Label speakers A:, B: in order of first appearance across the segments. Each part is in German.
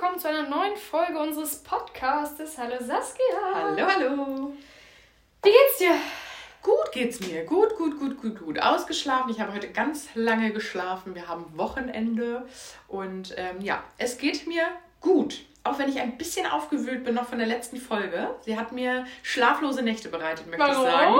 A: willkommen zu einer neuen Folge unseres Podcastes. Hallo Saskia.
B: Hallo, hallo.
A: Wie geht's dir?
B: Gut geht's mir. Gut, gut, gut, gut, gut. Ausgeschlafen. Ich habe heute ganz lange geschlafen. Wir haben Wochenende. Und ähm, ja, es geht mir gut. Auch wenn ich ein bisschen aufgewühlt bin noch von der letzten Folge. Sie hat mir schlaflose Nächte bereitet, möchte
A: Warum?
B: ich sagen.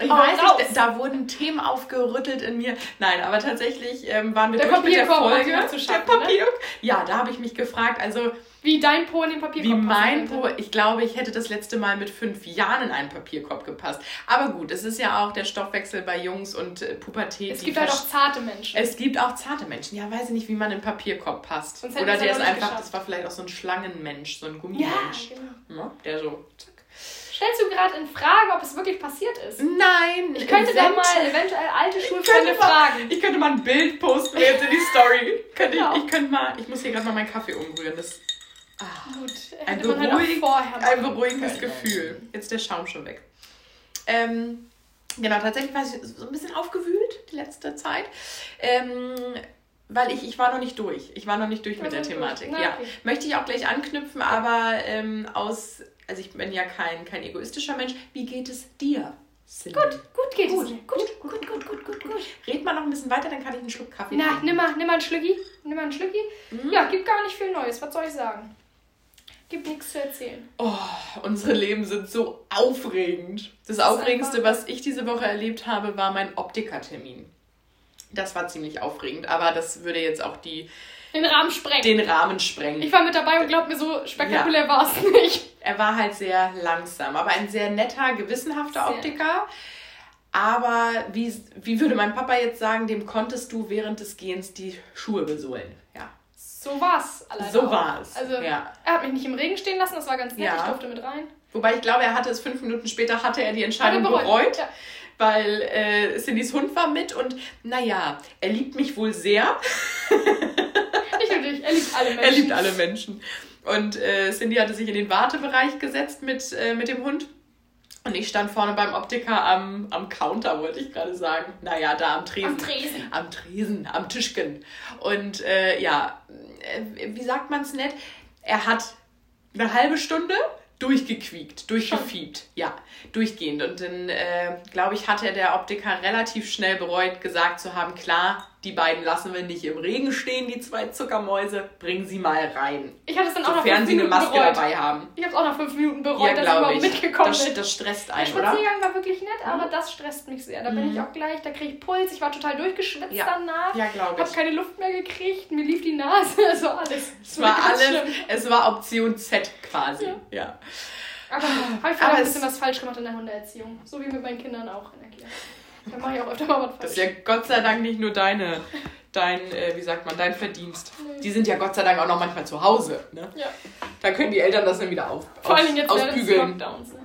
B: Ich weiß
A: raus.
B: nicht, da, da wurden Themen aufgerüttelt in mir. Nein, aber tatsächlich ähm, waren wir
A: Der
B: durch mit der Folge. der
A: schaffen, ne?
B: Papier. Ja, da habe ich mich gefragt. Also
A: Wie dein Po in den Papierkorb
B: Wie mein. Po, ich glaube, ich hätte das letzte Mal mit fünf Jahren in einen Papierkorb gepasst. Aber gut, es ist ja auch der Stoffwechsel bei Jungs und äh, Pubertät.
A: Es gibt halt auch zarte Menschen.
B: es gibt auch zarte Menschen. Ja, weiß ich nicht, wie man in einen Papierkorb passt. Oder der
A: ja
B: ist einfach,
A: geschafft.
B: das war vielleicht auch so ein Schlangenmensch, so ein
A: ja,
B: Gummimensch.
A: genau.
B: Ja, der so. zack.
A: Stellst du gerade in Frage, ob es wirklich passiert ist?
B: Nein,
A: Ich könnte da mal eventuell alte Schulfreunde fragen.
B: ich könnte mal ein Bild posten jetzt in die Story. könnte
A: Genau.
B: ich, ich könnte mal, ich muss hier gerade mal meinen Kaffee umrühren. Das, ah.
A: Gut,
B: Ein,
A: halt
B: beruhig,
A: vorher
B: ein beruhigendes. Gefühl. Jetzt ist der Schaum schon weg. Ähm, genau, tatsächlich war ich so ein bisschen aufgewühlt die letzte Zeit. Ähm, weil ich, ich war noch nicht durch. Ich war noch nicht durch
A: Du
B: mit der Thematik.
A: Na,
B: Ja.
A: okay.
B: Möchte ich auch gleich anknüpfen, aber ähm, aus, also ich bin ja kein, kein egoistischer Mensch. Wie geht es dir? Cindy?
A: Gut, gut geht
B: Gut,
A: es mir. Gut, gut, gut, gut, gut, gut.
B: Red mal noch ein bisschen weiter, dann kann ich einen Schluck Kaffee
A: Na,
B: trinken.
A: nimm mal, nimm mal einen Schlücki. Nimm mal einen Schlücki.
B: Mhm.
A: Ja, gibt gar nicht viel Neues. Was soll ich sagen? Gibt nichts zu erzählen.
B: Oh, unsere Leben sind so aufregend. Das
A: ist
B: Aufregendste, was ich diese Woche erlebt habe, war mein Optikertermin. Das war ziemlich aufregend, aber das würde jetzt auch die,
A: Den Rahmen sprengen.
B: den Rahmen sprengen.
A: Ich war mit dabei und glaub mir, so spektakulär war es nicht.
B: Er war halt sehr langsam, aber ein sehr netter, gewissenhafter
A: Sehr.
B: Optiker. Aber wie, wie würde mein Papa jetzt sagen, dem konntest du während des Gehens die Schuhe besohlen. Ja,
A: So war's. alleine
B: so
A: auch.
B: war es.
A: Also,
B: ja.
A: er hat mich nicht im Regen stehen lassen, das war ganz nett.
B: Ja.
A: Ich durfte mit rein.
B: Wobei ich glaube, er hatte es fünf Minuten später, hatte er die Entscheidung
A: er
B: bereut.
A: Ja.
B: weil äh, Cindys Hund war mit und naja, er liebt mich wohl sehr.
A: Nicht nur dich, er liebt alle Menschen.
B: Er liebt alle Menschen. Und äh, Cindy hatte sich in den Wartebereich gesetzt mit, äh, mit dem Hund. Und ich stand vorne beim Optiker am, am Counter, wollte ich gerade sagen. Naja, da am Tresen.
A: Am Tresen.
B: Am Tresen, am Tischchen. Und äh, ja, äh, wie sagt man es nett? Er hat eine halbe Stunde durchgequiekt, durchgefiebt. Ja, durchgehend. Und dann, äh, glaube ich, hatte der Optiker relativ schnell bereut, gesagt zu haben, klar, die beiden lassen wir nicht im Regen stehen, die zwei Zuckermäuse, bring sie mal rein.
A: Ich hatte es dann auch nach
B: Sofern
A: fünf
B: sie eine
A: Minuten
B: Maske
A: bereut.
B: dabei haben.
A: Ich habe es auch nach fünf Minuten bereut,
B: Ja,
A: dass ich überhaupt mitgekommen
B: Das,
A: bin.
B: das stresst
A: Der
B: einen, oder?
A: Spaziergang war wirklich nett, aber
B: Mhm.
A: das stresst mich sehr. Da bin ich auch gleich, da kriege ich Puls, ich war total durchgeschwitzt
B: Ja.
A: danach.
B: Ja, glaube ich.
A: keine Luft mehr gekriegt, mir lief die Nase, also alles.
B: Es war alles,
A: schlimm.
B: es war Option Z quasi.
A: Ja.
B: Ja.
A: Aber habe ich vielleicht ein bisschen was falsch gemacht in der Hundeerziehung. So wie mit meinen Kindern auch in der Kita. Da mache ich auch öfter mal was falsch.
B: Das ist ja Gott sei Dank nicht nur deine, dein, äh, wie sagt man, dein Verdienst.
A: Nee.
B: Die sind ja Gott sei Dank auch noch manchmal zu Hause. Ne?
A: ja.
B: Da können die Eltern das dann wieder auf,
A: Vor Dingen jetzt
B: ausbügeln.
A: Lockdowns. Ne?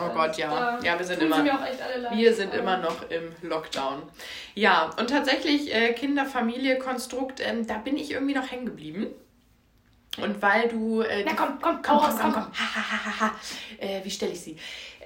B: Oh Gott, ja. Ja, wir sind immer.
A: leid.
B: Wir sind immer noch im Lockdown. Ja, und tatsächlich äh, Kinder, Familie, Konstrukt, ähm, da bin ich irgendwie noch hängen geblieben. Und weil du. Äh,
A: Na komm, komm,
B: komm, komm,
A: raus,
B: komm,
A: komm.
B: komm. Ha, ha, ha, ha. Äh, wie stelle ich sie?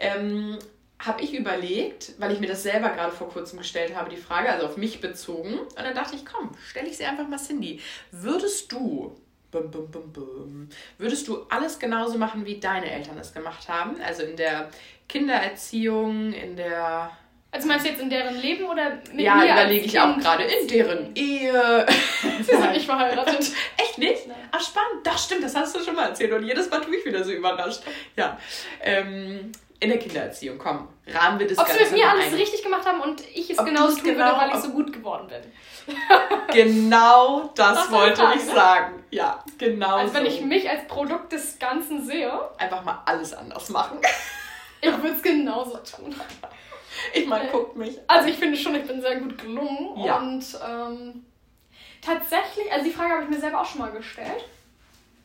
B: Ähm, habe ich überlegt, weil ich mir das selber gerade vor kurzem gestellt habe, die Frage, also auf mich bezogen. Und dann dachte ich, komm, stelle ich sie einfach mal Cindy. Würdest du. Bum, bum, bum, bum, würdest du alles genauso machen, wie deine Eltern es gemacht haben? Also in der Kindererziehung, in der
A: Also meinst du jetzt in deren Leben oder mit
B: ja, überlege ich auch gerade in deren Ehe.
A: Sie sind nicht verheiratet.
B: Echt nicht?
A: Nein.
B: Ach, spannend. Das stimmt, das hast du schon mal erzählt. Und jedes Mal tue ich wieder so überrascht. Ja. Ähm, in der Kindererziehung, komm, rahmen wir das
A: Ob sie
B: Ganze
A: mit mir alles
B: ein.
A: richtig gemacht haben und ich es
B: Ob
A: genauso tun
B: genau-
A: würde, weil ich so gut geworden bin.
B: Genau das
A: Das
B: wollte ich
A: ne?
B: sagen. Ja, genau
A: Also wenn
B: so.
A: ich mich als Produkt des Ganzen sehe,
B: Einfach mal alles anders machen.
A: ich würde es genauso tun.
B: Ich meine,
A: Äh,
B: guckt mich.
A: Also ich finde schon, ich bin sehr gut gelungen.
B: Ja.
A: Und ähm, tatsächlich, also die Frage habe ich mir selber auch schon mal gestellt.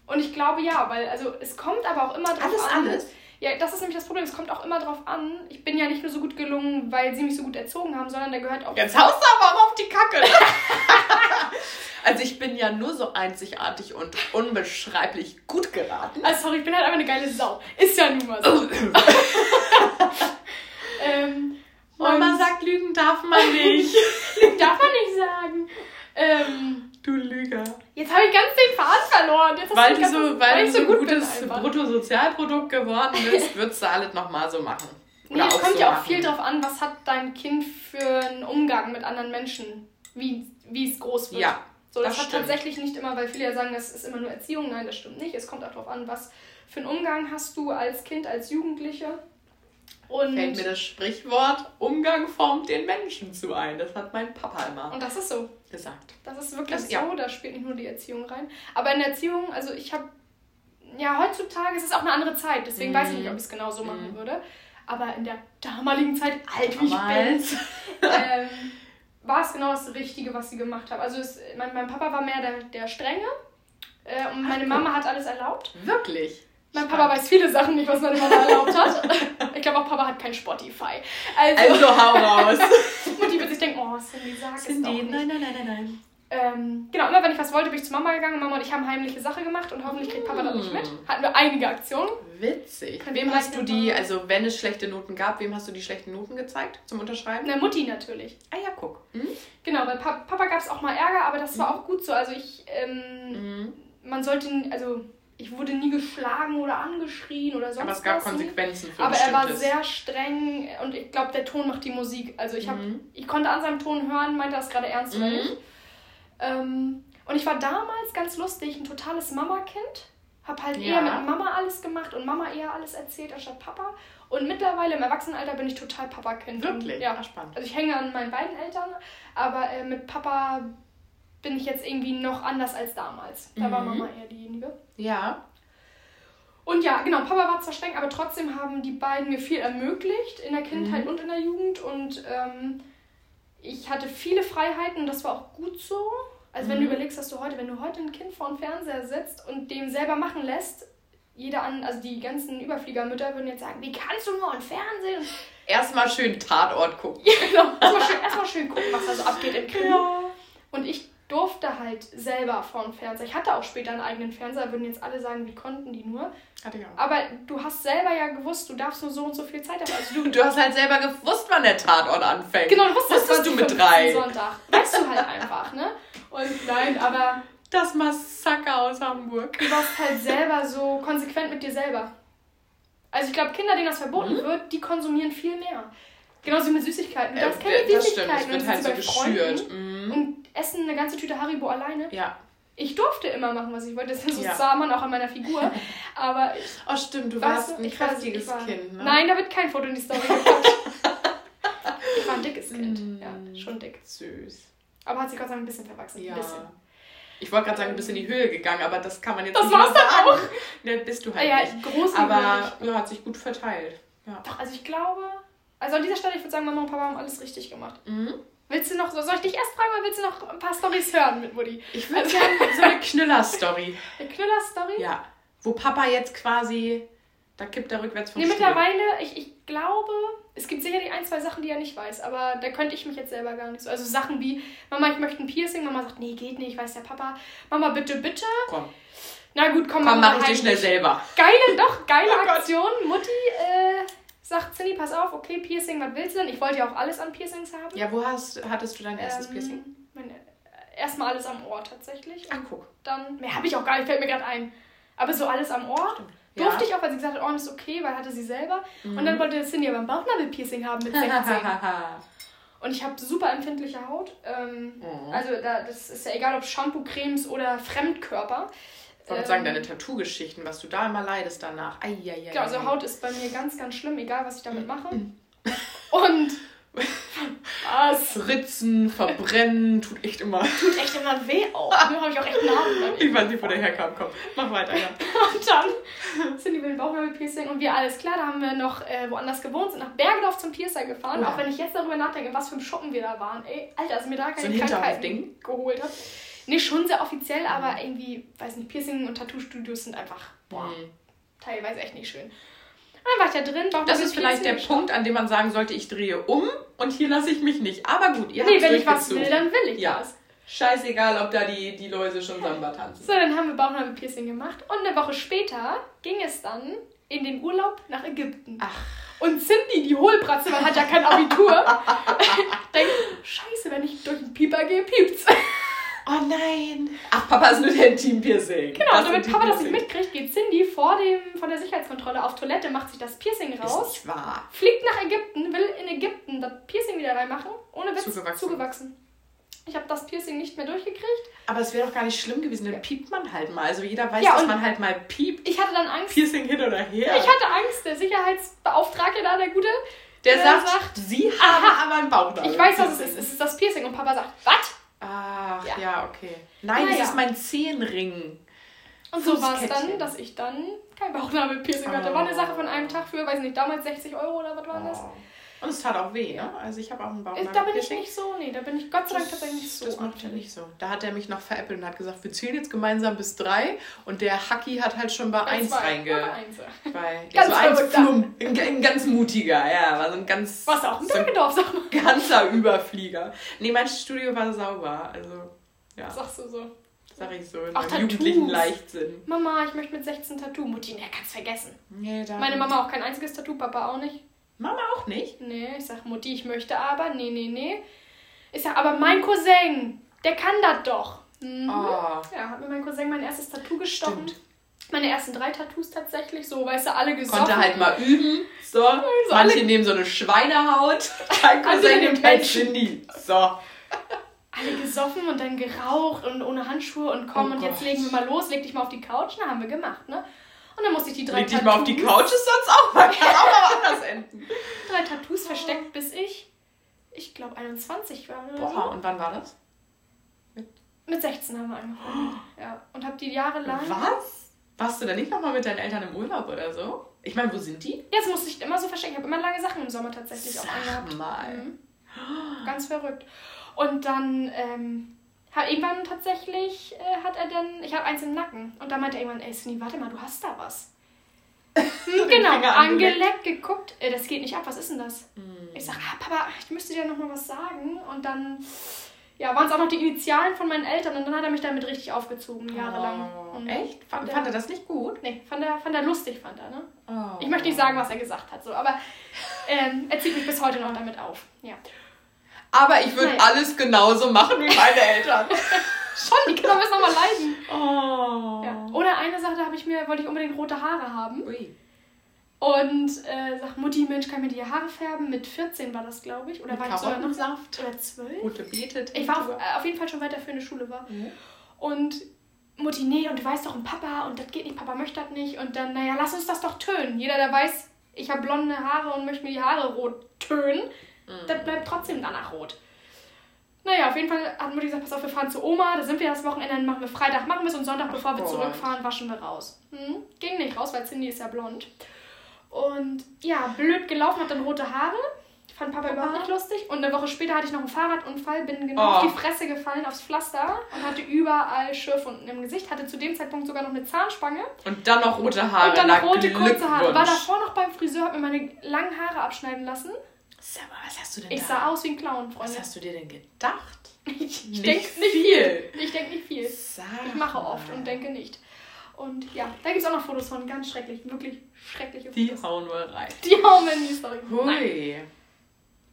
A: Und ich glaube ja, weil also es kommt aber auch immer drauf
B: Alles,
A: an.
B: alles?
A: Ja, das ist nämlich das Problem. Es kommt auch immer drauf an. Ich bin ja nicht nur so gut gelungen, weil sie mich so gut erzogen haben, sondern da gehört auch.
B: Jetzt haust du aber auch auf die Kacke. also ich bin ja nur so einzigartig und unbeschreiblich gut geraten.
A: Also sorry, ich bin halt einfach eine geile Sau. Ist ja nun mal so. ähm,
B: Mama sagt, lügen darf man nicht.
A: darf man nicht sagen. Ähm,
B: du Lüger.
A: Jetzt habe ich ganz den Faden verloren. Jetzt
B: Weil
A: du
B: so, weil du so ein
A: gut
B: gutes. Bruttosozialprodukt geworden bist, würdest du alles nochmal so machen.
A: Nee, es kommt
B: so
A: ja auch
B: machen.
A: viel drauf an, was hat dein Kind für einen Umgang mit anderen Menschen, wie, wie es groß wird.
B: Ja,
A: so, das,
B: das
A: hat
B: stimmt.
A: tatsächlich nicht immer, weil viele ja sagen, das ist immer nur Erziehung. Nein, das stimmt nicht. Es kommt auch darauf an, was für einen Umgang hast du als Kind, als Jugendliche. Und,
B: Fällt mir das Sprichwort, Umgang formt den Menschen zu ein. Das hat mein Papa immer
A: und das ist so.
B: Gesagt.
A: Das ist wirklich
B: Das- ja.
A: so, da spielt nicht nur die Erziehung rein. Aber in der Erziehung, also ich habe, ja, heutzutage ist es auch eine andere Zeit, deswegen
B: Mhm.
A: weiß ich nicht, ob ich es genau so machen würde. Aber in der damaligen Zeit, alt wie ich bin,
B: Damals.
A: ähm, war es genau das Richtige, was sie gemacht haben. Also es, mein, mein Papa war mehr der, der Strenge äh, und meine
B: guck.
A: Mama hat alles erlaubt.
B: Wirklich?
A: Mein Papa weiß viele Sachen nicht, was meine Mama erlaubt hat. Ich glaube auch Papa hat kein Spotify. Also,
B: Also hau raus.
A: Mutti wird sich denken, oh, Cindy, sag es doch nicht.
B: nein, nein, nein, nein.
A: Ähm, genau, immer wenn ich was wollte, bin ich zu Mama gegangen. Mama und ich haben heimliche Sache gemacht und hoffentlich kriegt Papa das nicht mit. Hatten wir einige Aktionen.
B: Witzig. Wem hast du die, also wenn es schlechte Noten gab, wem hast du die schlechten Noten gezeigt zum Unterschreiben?
A: Eine Mutti natürlich.
B: Ah ja, guck. Mhm.
A: Genau, bei Pa- Papa gab es auch mal Ärger, aber das war auch gut so. Also ich, ähm,
B: Mhm.
A: man sollte, also ich wurde nie geschlagen oder angeschrien oder sonst
B: Aber es gab
A: was. nie.
B: Konsequenzen für
A: Aber er war sehr streng und ich glaube, der Ton macht die Musik. Also ich, hab,
B: Mhm.
A: ich konnte an seinem Ton hören, meinte das gerade ernst oder
B: Mhm.
A: nicht. Ähm, und ich war damals ganz lustig, ein totales Mama-Kind. Hab halt
B: Ja.
A: eher mit Mama alles gemacht und Mama eher alles erzählt anstatt Papa. Und mittlerweile im Erwachsenenalter bin ich total Papa-Kind.
B: Wirklich?
A: Und, ja.
B: Spannend.
A: Also ich hänge an meinen beiden Eltern, aber äh, mit Papa bin ich jetzt irgendwie noch anders als damals. Da war
B: Mhm.
A: Mama eher diejenige.
B: Ja.
A: Und ja, genau, Papa war zwar streng, aber trotzdem haben die beiden mir viel ermöglicht in der Kindheit
B: Mhm.
A: und in der Jugend. Und ähm, ich hatte viele Freiheiten und das war auch gut so. Also wenn du
B: Mhm.
A: überlegst, dass du heute, wenn du heute ein Kind vor dem Fernseher sitzt und dem selber machen lässt, jeder an, also die ganzen Überfliegermütter würden jetzt sagen, wie kannst du nur im Fernsehen?
B: Erstmal schön Tatort gucken.
A: genau, erstmal schön, erstmal schön gucken, was da so abgeht im Krimi. Und ich durfte halt selber vor dem Fernseher. Ich hatte auch später einen eigenen Fernseher, würden jetzt alle sagen, wie konnten die nur.
B: Hatte ich auch.
A: Aber du hast selber ja gewusst, du darfst nur so und so viel Zeit haben. Also du,
B: Du hast halt selber gewusst, wann der Tatort anfängt.
A: genau, du wusstest,
B: Wusstest du mit drei.
A: Sonntag. Weißt du halt einfach, ne? Und nein, aber
B: Das Massaker aus Hamburg.
A: du warst halt selber so konsequent mit dir selber. Also ich glaube, Kinder, denen das verboten
B: Mhm.
A: wird, die konsumieren viel mehr. Genauso wie mit Süßigkeiten. Du
B: Äh,
A: darfst keine
B: das stimmt,
A: Süßigkeiten
B: es wird
A: und
B: halt so geschürt. Mhm.
A: Und essen eine ganze Tüte Haribo alleine.
B: Ja.
A: Ich durfte immer machen, was ich wollte. Das
B: Ja.
A: sah man auch an meiner Figur. Aber ich,
B: Oh, stimmt, du warst ein kräftiges
A: war-
B: Kind, ne?
A: Nein, da wird kein Foto in die Story gepackt. ich war ein dickes Kind.
B: Mm.
A: Ja, schon dick.
B: Süß.
A: Aber hat sich Gott sei Dank ein bisschen verwachsen.
B: Ja.
A: Ein bisschen.
B: Ich wollte gerade sagen, du bist in die Höhe gegangen, aber das kann man jetzt
A: Das
B: nicht
A: war's dann
B: sagen. Ne, bist du halt
A: ja,
B: nicht.
A: groß
B: Aber ja, hat sich gut verteilt. Ja.
A: Doch, also ich glaube. Also an dieser Stelle, ich würde sagen, Mama und Papa haben alles richtig gemacht.
B: Mhm.
A: Willst du noch, soll ich dich erst fragen oder willst du noch ein paar Storys hören mit Mutti?
B: Ich würde sagen, so eine Knüller-Story.
A: Eine Knüller-Story?
B: Ja. Wo Papa jetzt quasi, da kippt er rückwärts vom
A: Nee,
B: Stuhl.
A: mittlerweile, ich, ich glaube, es gibt sicherlich ein, zwei Sachen, die er nicht weiß, aber da könnte ich mich jetzt selber gar nicht so. Also Sachen wie, Mama, ich möchte ein Piercing, Mama sagt, nee, geht nicht, weiß der Papa. Mama, bitte, bitte.
B: Komm,
A: Na gut, komm,
B: komm,
A: Mama,
B: mach ich dir
A: heimlich.
B: schnell selber.
A: Geile, doch, geile
B: Oh.
A: Aktion. Mutti äh, sagt, Cindy, pass auf, okay, Piercing, was willst du denn? Ich wollte ja auch alles an Piercings haben.
B: Ja, wo hast, hattest du dein erstes
A: Ähm,
B: Piercing?
A: Mein, äh, erstmal alles am Ohr tatsächlich.
B: Ach, guck.
A: Dann, mehr habe ich auch gar nicht, fällt mir gerade ein. Aber so alles am Ohr.
B: Stimmt.
A: Durfte
B: Ja.
A: ich auch, weil sie gesagt hat, Ohren ist okay, weil hatte sie selber. Und
B: Mhm.
A: dann wollte Cindy aber ein Bauchnabel-Piercing haben mit 16. Und ich habe super empfindliche Haut. Ähm,
B: Oh.
A: Also da, das ist ja egal, ob Shampoo, Cremes oder Fremdkörper.
B: Ich wollte
A: Ähm,
B: sagen, deine Tattoo-Geschichten, was du da immer leidest danach. Eieiei.
A: Genau, also Haut ist bei mir ganz, ganz schlimm, egal was ich damit mache.
B: Mhm.
A: Und was?
B: Ritzen, verbrennen, tut echt immer.
A: Tut echt immer weh auch. Nur habe ich auch echt dann.
B: Ich weiß nicht, wo der herkam. Komm, mach weiter, ja.
A: Und dann sind die mit dem Bauchnabel-Piercing und wir alles klar, da haben wir noch äh, woanders gewohnt, sind nach Bergedorf zum Piercer gefahren.
B: Ja.
A: Auch wenn ich jetzt darüber nachdenke, was für ein Schuppen wir da waren. Ey, Alter, dass mir da
B: So
A: keine
B: ein
A: Krankheiten geholt hat. Nee, schon sehr offiziell, aber irgendwie, weiß nicht, Piercing und Tattoo-Studios sind einfach, boah,
B: Mhm.
A: teilweise echt nicht schön. Und dann war ich da drin.
B: Das ist vielleicht der Punkt, an dem man sagen sollte, ich drehe um und hier lasse ich mich nicht. Aber gut, ihr
A: Nee,
B: habt's
A: wenn ich was will, dann will ich
B: Ja.
A: das.
B: Scheißegal, ob da die, die Läuse schon Samba tanzen.
A: So, dann haben wir Bauchnabel-Piercing gemacht und eine Woche später ging es dann in den Urlaub nach Ägypten.
B: Ach.
A: Und Cindy, die Hohlbratze, man hat ja kein Abitur, denkt, scheiße, wenn ich durch den Pieper gehe, piept's.
B: Oh nein. Ach, Papa ist nur der Intim-Piercing.
A: Genau, und damit Papa das nicht mitkriegt, geht Cindy vor dem, von der Sicherheitskontrolle auf Toilette, macht sich das Piercing raus.
B: Ist nicht wahr.
A: Fliegt nach Ägypten, will in Ägypten das Piercing wieder reinmachen. Ohne Witz.
B: Zugewachsen.
A: zugewachsen. Ich habe das Piercing nicht mehr durchgekriegt.
B: Aber es wäre doch gar nicht schlimm gewesen, dann piept man halt mal. Also jeder weiß,
A: Ja,
B: dass man halt mal piept.
A: Ich hatte dann Angst.
B: Piercing hin oder her.
A: Ich hatte Angst, der Sicherheitsbeauftragte da, der Gute,
B: der
A: der
B: sagt,
A: sagt,
B: sie haben aber einen Bauchnabel.
A: ich weiß, was es ist. Es ist das Piercing. Und Papa sagt, was?
B: Ach, ja,
A: Ja.
B: okay. Nein,
A: Naja.
B: das ist mein Zehenring.
A: Und so war es dann, dass ich dann kein Bauchnabel-Piercing hatte.
B: Oh.
A: War eine Sache von einem Tag für, weiß nicht, damals 60 Euro oder was war das?
B: Und es tat auch weh, ne? Also ich habe auch einen
A: Äh,
B: Bauchnabel.
A: Da bin ich nicht so, nee, da bin ich Gott sei Dank tatsächlich nicht so.
B: Das macht er nicht so. Da hat er mich noch veräppelt und hat gesagt, wir zählen jetzt gemeinsam bis drei. Und der Hacki hat halt schon bei eins reinge...
A: Bei eins.
B: Bei,
A: Ganz
B: so eins. Flum. Ein, ein ganz mutiger, ja. War so ein ganz...
A: Was auch ein
B: so
A: sag mal.
B: ganzer Überflieger. Nee, mein Studio war sauber. Also, ja,
A: Sagst du so.
B: sag ich so. In
A: Auch
B: meinem jugendlichen. Leichtsinn.
A: Mama, ich möchte mit 16 Tattoo. Mutti, ne, kannst vergessen.
B: Nee, da
A: Meine Mama auch kein einziges Tattoo, Papa auch nicht.
B: Mama auch nicht?
A: Nee, ich sag, Mutti, ich möchte aber. Nee, nee, nee. Ich sag, aber mein Cousin, der kann das doch. Mhm.
B: Oh.
A: Ja, hat mir mein Cousin mein erstes Tattoo gestochen.
B: Stimmt.
A: Meine ersten drei Tattoos tatsächlich, so, weißt du, alle gesoffen.
B: Konnte halt mal üben. So, manche
A: alle-
B: nehmen so eine Schweinehaut.
A: Andere
B: Cousin nimmt halt. Cindy. So.
A: alle gesoffen und dann geraucht und ohne Handschuhe und komm
B: Oh
A: und jetzt
B: Gott.
A: legen wir mal los, leg dich mal auf die Couch. Na, haben wir gemacht, ne? Und dann musste ich die drei
B: Leg dich mal auf die Couch, ist sonst auch mal, kann auch mal anders enden.
A: drei Tattoos versteckt, bis ich, ich glaube, 21 war oder
B: Boah, und wann war das?
A: so. Mit 16 haben wir angefangen. Ja. Und hab die jahrelang.
B: Was? Warst du da nicht nochmal mit deinen Eltern im Urlaub oder so? Ich meine, wo sind die?
A: Jetzt musste ich immer so verstecken. Ich habe immer lange Sachen im Sommer tatsächlich auch
B: Sag
A: angehabt.
B: mal.
A: Mhm. Ganz verrückt. Und dann, ähm, hat irgendwann tatsächlich, äh, hat er dann, ich habe eins im Nacken. Und dann meinte er irgendwann, ey Cindy, warte mal, du hast da was. Hm, genau,
B: angeleckt.
A: geguckt. Äh, das geht nicht ab, was ist denn das?
B: Hm.
A: Ich sag, ah, Papa, ich müsste dir noch mal was sagen. Und dann, ja, waren es auch noch die Initialen von meinen Eltern. Und dann hat er mich damit richtig aufgezogen, jahrelang.
B: Oh,
A: Und
B: echt? Fand,
A: er-
B: fand er das nicht gut?
A: Nee, fand er, fand er lustig, fand er, ne?
B: Oh.
A: Ich möchte nicht sagen, was er gesagt hat, so, aber ähm, er zieht mich bis heute noch damit auf. Ja.
B: Aber ich würde alles genauso machen wie meine Eltern.
A: Schon, die Kinder müssen nochmal leiden.
B: Oh.
A: Ja. Oder eine Sache, da habe ich mir, wollte ich unbedingt rote Haare haben.
B: Ui.
A: Und äh, sagt, Mutti, Mensch, kann mir die Haare färben? Mit 14 war das, glaube ich. Oder
B: Mit
A: war ich sogar noch
B: Karottensaft.
A: oder 12?
B: Rote Beete.
A: Ich war auf, äh, auf jeden Fall schon weiter für eine Schule war.
B: Mhm.
A: Und Mutti, nee, und du weißt doch, ein Papa, und das geht nicht, Papa möchte das nicht. Und dann, naja, lass uns das doch tönen. Jeder, der weiß, ich habe blonde Haare und möchte mir die Haare rot tönen,
B: Mhm.
A: das bleibt trotzdem danach rot. Naja, auf jeden Fall hat Mutti gesagt, pass auf, wir fahren zu Oma, da sind wir das Wochenende, dann machen wir Freitag, machen wir es und Sonntag, bevor wir zurückfahren, waschen wir raus. Hm? Ging nicht raus, weil Cindy ist ja blond. Und ja, blöd gelaufen, hat dann rote Haare. Fand Papa überhaupt nicht lustig. Und eine Woche später hatte ich noch einen Fahrradunfall, bin genau
B: Oh.
A: auf die Fresse gefallen, aufs Pflaster und hatte überall Schürfwunden im Gesicht. Hatte zu dem Zeitpunkt sogar noch eine Zahnspange.
B: Und dann noch rote Haare.
A: und dann noch rote kurze Haare. War davor noch beim Friseur, hab mir meine langen Haare abschneiden lassen.
B: Sag mal, was hast du denn
A: Ich
B: da?
A: sah aus wie ein Clown,
B: was
A: Freunde.
B: hast du dir denn gedacht?
A: Ich, ich denke nicht viel. Ich denke nicht viel.
B: Sag
A: Ich mache oft und denke nicht. Und ja, da gibt es auch noch Fotos von, ganz schrecklich, wirklich schreckliche
B: Die
A: Fotos.
B: hauen wir rein.
A: Die hauen wir in die Story.
B: Hui.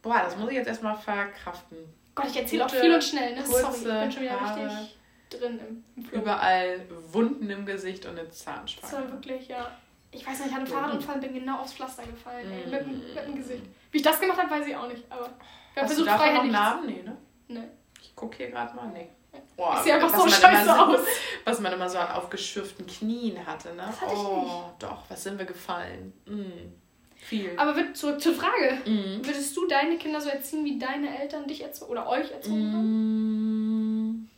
B: Boah, das muss ich jetzt erstmal verkraften.
A: Gott, ich erzähle auch viel und schnell, ne? Sorry, ich bin schon wieder
B: Haare.
A: richtig drin im, im Flow.
B: Überall Wunden im Gesicht und eine
A: Das
B: Zahnspange.
A: war wirklich, ja. Ich weiß nicht, ich hatte einen Fahrradunfall und bin genau aufs Pflaster gefallen, ey,
B: Mm.
A: mit, dem- mit dem Gesicht. Wie ich das gemacht habe, weiß ich auch nicht, aber wir haben
B: Hast du
A: versucht,
B: davon noch
A: freihändig.
B: Narben? Nee, ne?
A: Nee.
B: Ich gucke hier gerade mal. Nee. Boah,
A: Ich sehe einfach
B: was
A: so
B: man
A: scheiße
B: so-
A: aus.
B: Was man immer so an aufgeschürften Knien hatte, ne?
A: Das hatte ich
B: oh, doch, was sind wir gefallen? Mm. Viel.
A: Aber zurück zur Frage.
B: Mm.
A: Würdest du deine Kinder so erziehen, wie deine Eltern dich erzogen oder euch erzogen haben?
B: Mm.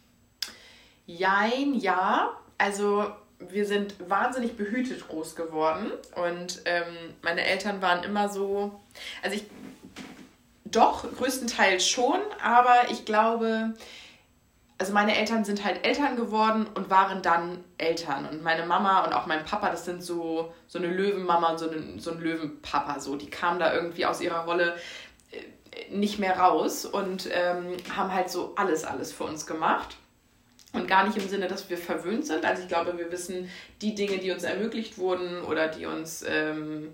B: Jein, ja. Also wir sind wahnsinnig behütet groß geworden und ähm, meine Eltern waren immer so, also ich doch größtenteils schon, aber ich glaube, also meine Eltern sind halt Eltern geworden und waren dann Eltern und meine Mama und auch mein Papa, das sind so so eine Löwenmama und so, eine, so ein Löwenpapa, so die kamen da irgendwie aus ihrer Rolle äh, nicht mehr raus und ähm, haben halt so alles alles für uns gemacht. Und gar nicht im Sinne, dass wir verwöhnt sind. Also ich glaube, wir wissen die Dinge, die uns ermöglicht wurden oder die uns, ähm,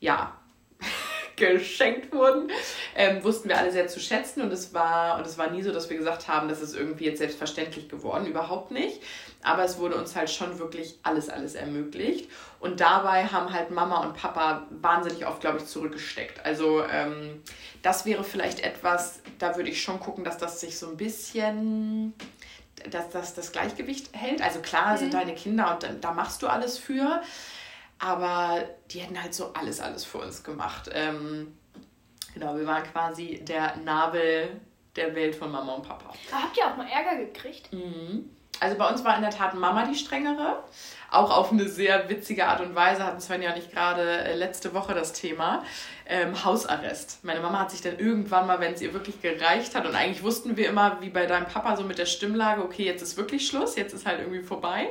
B: ja, geschenkt wurden, ähm, wussten wir alle sehr zu schätzen und es war und es war nie so, dass wir gesagt haben, das ist irgendwie jetzt selbstverständlich geworden, überhaupt nicht. Aber es wurde uns halt schon wirklich alles, alles ermöglicht. Und dabei haben halt Mama und Papa wahnsinnig oft, glaube ich, zurückgesteckt. Also ähm, das wäre vielleicht etwas, da würde ich schon gucken, dass das sich so ein bisschen dass das das Gleichgewicht hält. Also klar mhm. sind deine Kinder und da, da machst du alles für, aber die hätten halt so alles, alles für uns gemacht. Ähm, genau, wir waren quasi der Nabel der Welt von Mama und Papa.
A: Da habt ihr auch mal Ärger gekriegt?
B: Mhm. Also bei uns war in der Tat Mama die strengere. Auch auf eine sehr witzige Art und Weise hatten Sven ja nicht gerade äh, letzte Woche das Thema. Ähm, Hausarrest. Meine Mama hat sich dann irgendwann mal, wenn es ihr wirklich gereicht hat, und eigentlich wussten wir immer, wie bei deinem Papa, so mit der Stimmlage, okay, jetzt ist wirklich Schluss, jetzt ist halt irgendwie vorbei.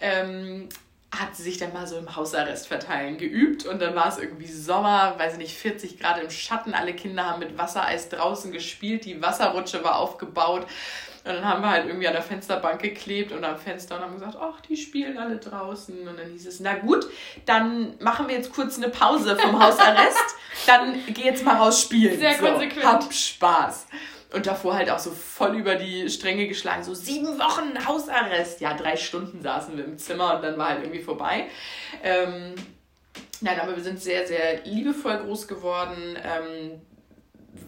B: Ähm, hat sie sich dann mal so im Hausarrest verteilen geübt und dann war es irgendwie Sommer, weiß ich nicht, 40 Grad im Schatten, alle Kinder haben mit Wassereis draußen gespielt, die Wasserrutsche war aufgebaut und dann haben wir halt irgendwie an der Fensterbank geklebt und am Fenster und haben gesagt, ach, die spielen alle draußen und dann hieß es, na gut, dann machen wir jetzt kurz eine Pause vom Hausarrest, dann geh jetzt mal raus spielen. Sehr so, konsequent. Hab Spaß. Und davor halt auch so voll über die Stränge geschlagen, so sieben Wochen Hausarrest. Ja, drei Stunden saßen wir im Zimmer und dann war halt irgendwie vorbei. Ähm, nein, aber wir sind sehr, sehr liebevoll groß geworden. Ähm,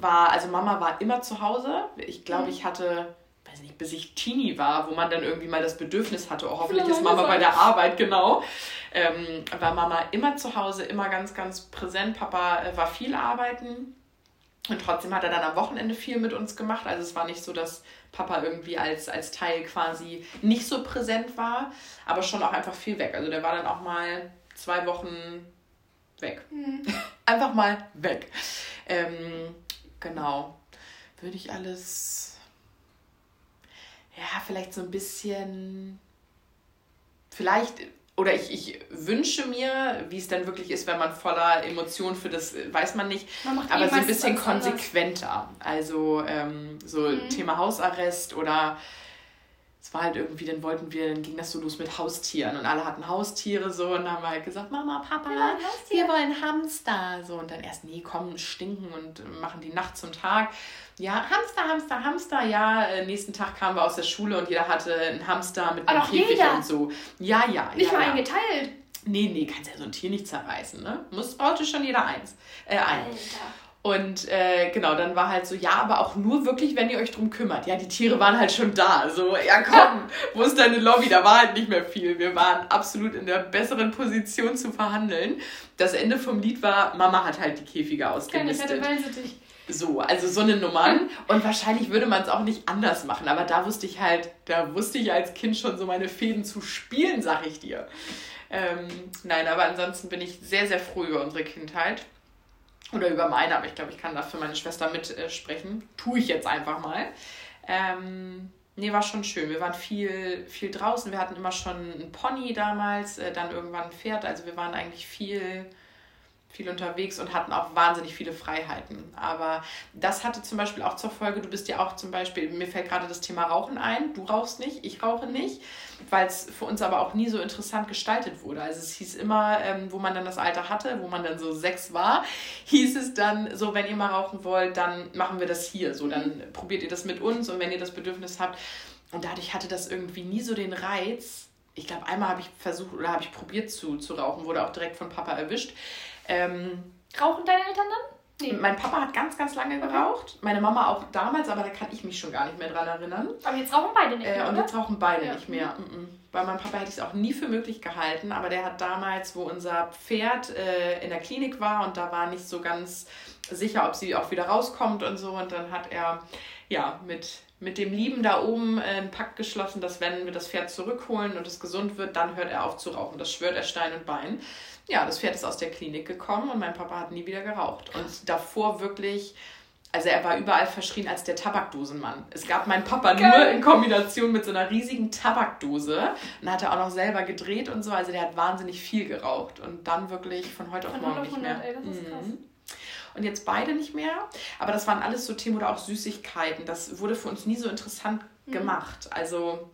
B: war, also Mama war immer zu Hause. Ich glaube, mhm. ich hatte weiß nicht, bis ich Teenie war, wo man dann irgendwie mal das Bedürfnis hatte, oh, hoffentlich ist Mama bei der Arbeit, genau. Ähm, war Mama immer zu Hause, immer ganz, ganz präsent. Papa äh, war viel arbeiten. Und trotzdem hat er dann am Wochenende viel mit uns gemacht. Also es war nicht so, dass Papa irgendwie als, als Teil quasi nicht so präsent war, aber schon auch einfach viel weg. Also der war dann auch mal zwei Wochen weg. Mhm. einfach mal weg. Ähm, genau. Würde ich alles, ja, vielleicht so ein bisschen, vielleicht oder ich, ich wünsche mir, wie es dann wirklich ist, wenn man voller Emotionen für das, weiß man nicht, man aber so ein bisschen konsequenter. Also ähm, so mhm. Thema Hausarrest oder es war halt irgendwie, dann wollten wir, dann ging das so los mit Haustieren und alle hatten Haustiere so und dann haben wir halt gesagt, Mama, Papa, wir, wir wollen Hamster. So und dann erst, nee, kommen, stinken und machen die Nacht zum Tag. Ja, Hamster, Hamster, Hamster. Ja, äh, nächsten Tag kamen wir aus der Schule und jeder hatte einen Hamster mit einem Käfig und so. Ja, ja.
A: Nicht
B: ja,
A: mal
B: ja.
A: eingeteilt.
B: Nee, nee, kannst ja so ein Tier nicht zerreißen, ne? Muss, brauchte schon jeder eins. Äh, ein. Alter. Und äh, genau, dann war halt so, ja, aber auch nur wirklich, wenn ihr euch drum kümmert. Ja, die Tiere waren halt schon da. So, ja komm, wo ist deine Lobby? Da war halt nicht mehr viel. Wir waren absolut in der besseren Position zu verhandeln. Das Ende vom Lied war, Mama hat halt die Käfige ausgemistet. Keine, ich hatte so, also so eine Nummern. Und wahrscheinlich würde man es auch nicht anders machen. Aber da wusste ich halt, da wusste ich als Kind schon so meine Fäden zu spielen, sag ich dir. Ähm, nein, aber ansonsten bin ich sehr, sehr froh über unsere Kindheit. Oder über meine, aber ich glaube, ich kann da für meine Schwester mitsprechen. Äh, Tue ich jetzt einfach mal. Ähm, nee, war schon schön. Wir waren viel, viel draußen. Wir hatten immer schon einen Pony damals, äh, dann irgendwann ein Pferd. Also wir waren eigentlich viel viel unterwegs und hatten auch wahnsinnig viele Freiheiten. Aber das hatte zum Beispiel auch zur Folge, du bist ja auch zum Beispiel, mir fällt gerade das Thema Rauchen ein, du rauchst nicht, ich rauche nicht, weil es für uns aber auch nie so interessant gestaltet wurde. Also es hieß immer, ähm, wo man dann das Alter hatte, wo man dann so sechs war, hieß es dann so, wenn ihr mal rauchen wollt, dann machen wir das hier. So, dann probiert ihr das mit uns und wenn ihr das Bedürfnis habt. Und dadurch hatte das irgendwie nie so den Reiz. Ich glaube, einmal habe ich versucht oder habe ich probiert zu, zu rauchen, wurde auch direkt von Papa erwischt. Ähm,
A: Rauchen deine Eltern dann?
B: Nee. Mein Papa hat ganz, ganz lange geraucht. Meine Mama auch damals, aber da kann ich mich schon gar nicht mehr dran erinnern.
A: Aber jetzt rauchen beide nicht mehr.
B: Äh, und jetzt rauchen beide ja. nicht mehr. Mhm. Bei meinem Papa hätte ich es auch nie für möglich gehalten, aber der hat damals, wo unser Pferd äh, in der Klinik war und da war nicht so ganz sicher, ob sie auch wieder rauskommt und so. Und dann hat er ja mit, mit dem Lieben da oben äh, einen Pakt geschlossen, dass wenn wir das Pferd zurückholen und es gesund wird, dann hört er auf zu rauchen. Das schwört er Stein und Bein ja, das Pferd ist aus der Klinik gekommen und mein Papa hat nie wieder geraucht. Und davor wirklich, also er war überall verschrien als der Tabakdosenmann. Es gab meinen Papa Geil. nur in Kombination mit so einer riesigen Tabakdose. Und hat er auch noch selber gedreht und so. Also der hat wahnsinnig viel geraucht. Und dann wirklich von heute auf von morgen nicht mehr. Ey, das ist krass. Mhm. Und jetzt beide nicht mehr. Aber das waren alles so Themen oder auch Süßigkeiten. Das wurde für uns nie so interessant mhm. gemacht. Also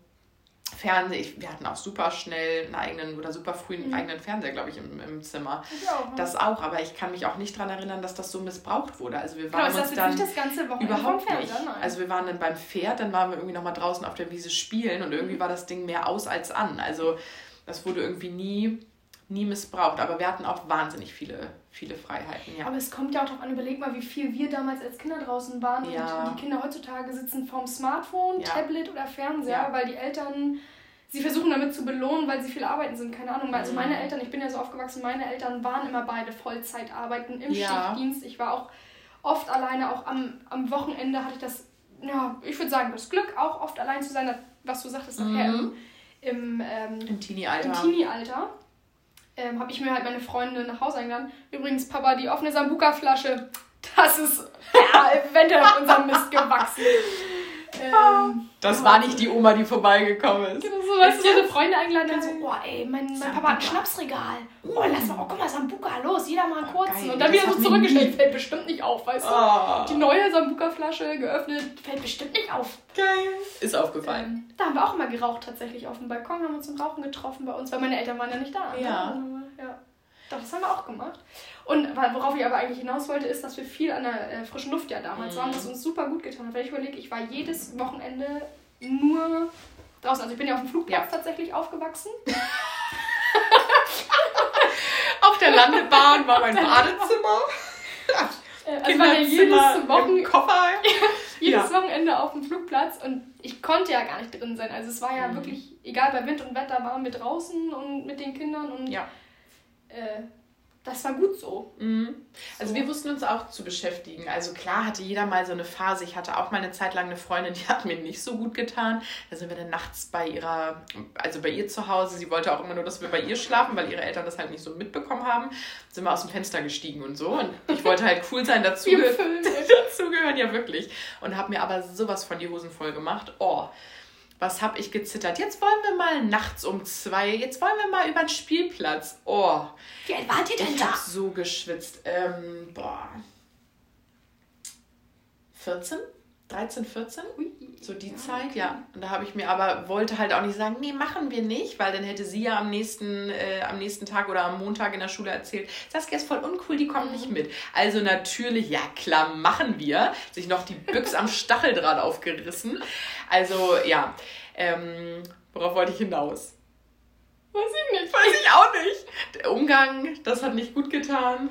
B: Fernseher, ich, wir hatten auch super schnell einen eigenen oder super früh einen
A: Mhm.
B: eigenen Fernseher, glaube ich, im, im Zimmer.
A: Auch, ne?
B: Das auch, aber ich kann mich auch nicht daran erinnern, dass das so missbraucht wurde. Also wir
A: genau,
B: waren
A: das
B: uns dann
A: nicht das ganze Wochenende
B: überhaupt nicht. Also wir waren dann beim Pferd, dann waren wir irgendwie nochmal draußen auf der Wiese spielen und
A: Mhm.
B: irgendwie war das Ding mehr aus als an. Also das wurde irgendwie nie, nie missbraucht. Aber wir hatten auch wahnsinnig viele, viele Freiheiten, ja.
A: Aber es kommt ja auch darauf an, überleg mal, wie viel wir damals als Kinder draußen waren.
B: Ja.
A: Und die Kinder heutzutage sitzen vorm Smartphone,
B: Ja.
A: Tablet oder Fernseher, weil die Eltern sie versuchen damit zu belohnen, weil sie viel arbeiten sind. Keine Ahnung. Also
B: Mhm.
A: meine Eltern, ich bin ja so aufgewachsen, meine Eltern waren immer beide Vollzeit arbeiten im. Schichtdienst. Ich war auch oft alleine, auch am, am Wochenende hatte ich das, ja, ich würde sagen, das Glück, auch oft allein zu sein, was du sagtest, nachher im, im ähm,
B: Im Teenie-Alter.
A: im Teenie-Alter ähm, habe ich mir halt meine Freunde nach Hause eingeladen. Übrigens, Papa, die offene Sambuka-Flasche, das ist ja, eventuell auf unserem Mist gewachsen. Ähm,
B: Das war nicht die Oma, die vorbeigekommen ist.
A: genau so, weißt du, so eine Freunde eingeladen und dann so, oh ey, mein, mein. Papa hat ein Schnapsregal. Oh, lass mal, oh, guck mal, Sambuka, los, jeder mal einen
B: Oh,
A: kurzen.
B: geil,
A: und dann wieder so zurückgestellt, fällt bestimmt nicht auf, weißt du.
B: Oh,
A: Die neue Sambuka-Flasche geöffnet, fällt bestimmt nicht auf.
B: geil. Ist aufgefallen.
A: Ähm, da haben wir auch immer geraucht tatsächlich auf dem Balkon, haben uns zum Rauchen getroffen bei uns, weil meine Eltern waren ja nicht da. ne?
B: Ja.
A: Wir- ja. Doch, das haben wir auch gemacht. Und worauf ich aber eigentlich hinaus wollte, ist, dass wir viel an der äh, frischen Luft ja damals
B: Mhm.
A: waren, was uns super gut getan hat. Weil ich überlege, ich war jedes Wochenende nur draußen. Also ich bin ja auf dem Flugplatz
B: Ja.
A: tatsächlich aufgewachsen.
B: Auf der Landebahn war mein Badezimmer.
A: Äh, also war ja jedes, Wochen,
B: Koffer.
A: jedes
B: Ja.
A: Wochenende auf dem Flugplatz und ich konnte ja gar nicht drin sein. Also es war ja
B: Mhm.
A: wirklich, egal bei Wind und Wetter, waren wir draußen und mit den Kindern und
B: Ja.
A: Äh, das war gut so.
B: Mhm. Also
A: So.
B: wir wussten uns auch zu beschäftigen. Also klar hatte jeder mal so eine Phase. Ich hatte auch mal eine Zeit lang eine Freundin, die hat mir nicht so gut getan. Da sind wir dann nachts bei ihrer, also bei ihr zu Hause. Sie wollte auch immer nur, dass wir bei ihr schlafen, weil ihre Eltern das halt nicht so mitbekommen haben. Sind wir aus dem Fenster gestiegen und so. Und ich wollte halt cool sein dazu. Dazugehören, ja wirklich. Und habe mir aber sowas von die Hosen voll gemacht. Oh, was hab ich gezittert. Jetzt wollen wir mal nachts um zwei, jetzt wollen wir mal über den Spielplatz. Oh,
A: Wie alt wart ihr denn
B: ich
A: da?
B: hab so geschwitzt. Ähm, boah. 14? 13, 14?
A: Ui.
B: So die
A: Ja,
B: Zeit,
A: okay.
B: ja. Und da habe ich mir aber, wollte halt auch nicht sagen, nee, machen wir nicht, weil dann hätte sie ja am nächsten, äh, am nächsten Tag oder am Montag in der Schule erzählt, Saskia ist voll uncool, die kommt
A: Mhm.
B: nicht mit. Also natürlich, ja klar, machen wir. Sich noch die Büchs am Stacheldraht aufgerissen. Also ja, ähm, worauf wollte ich hinaus?
A: Weiß ich nicht.
B: Weiß ich auch nicht. Der Umgang, das hat nicht gut getan.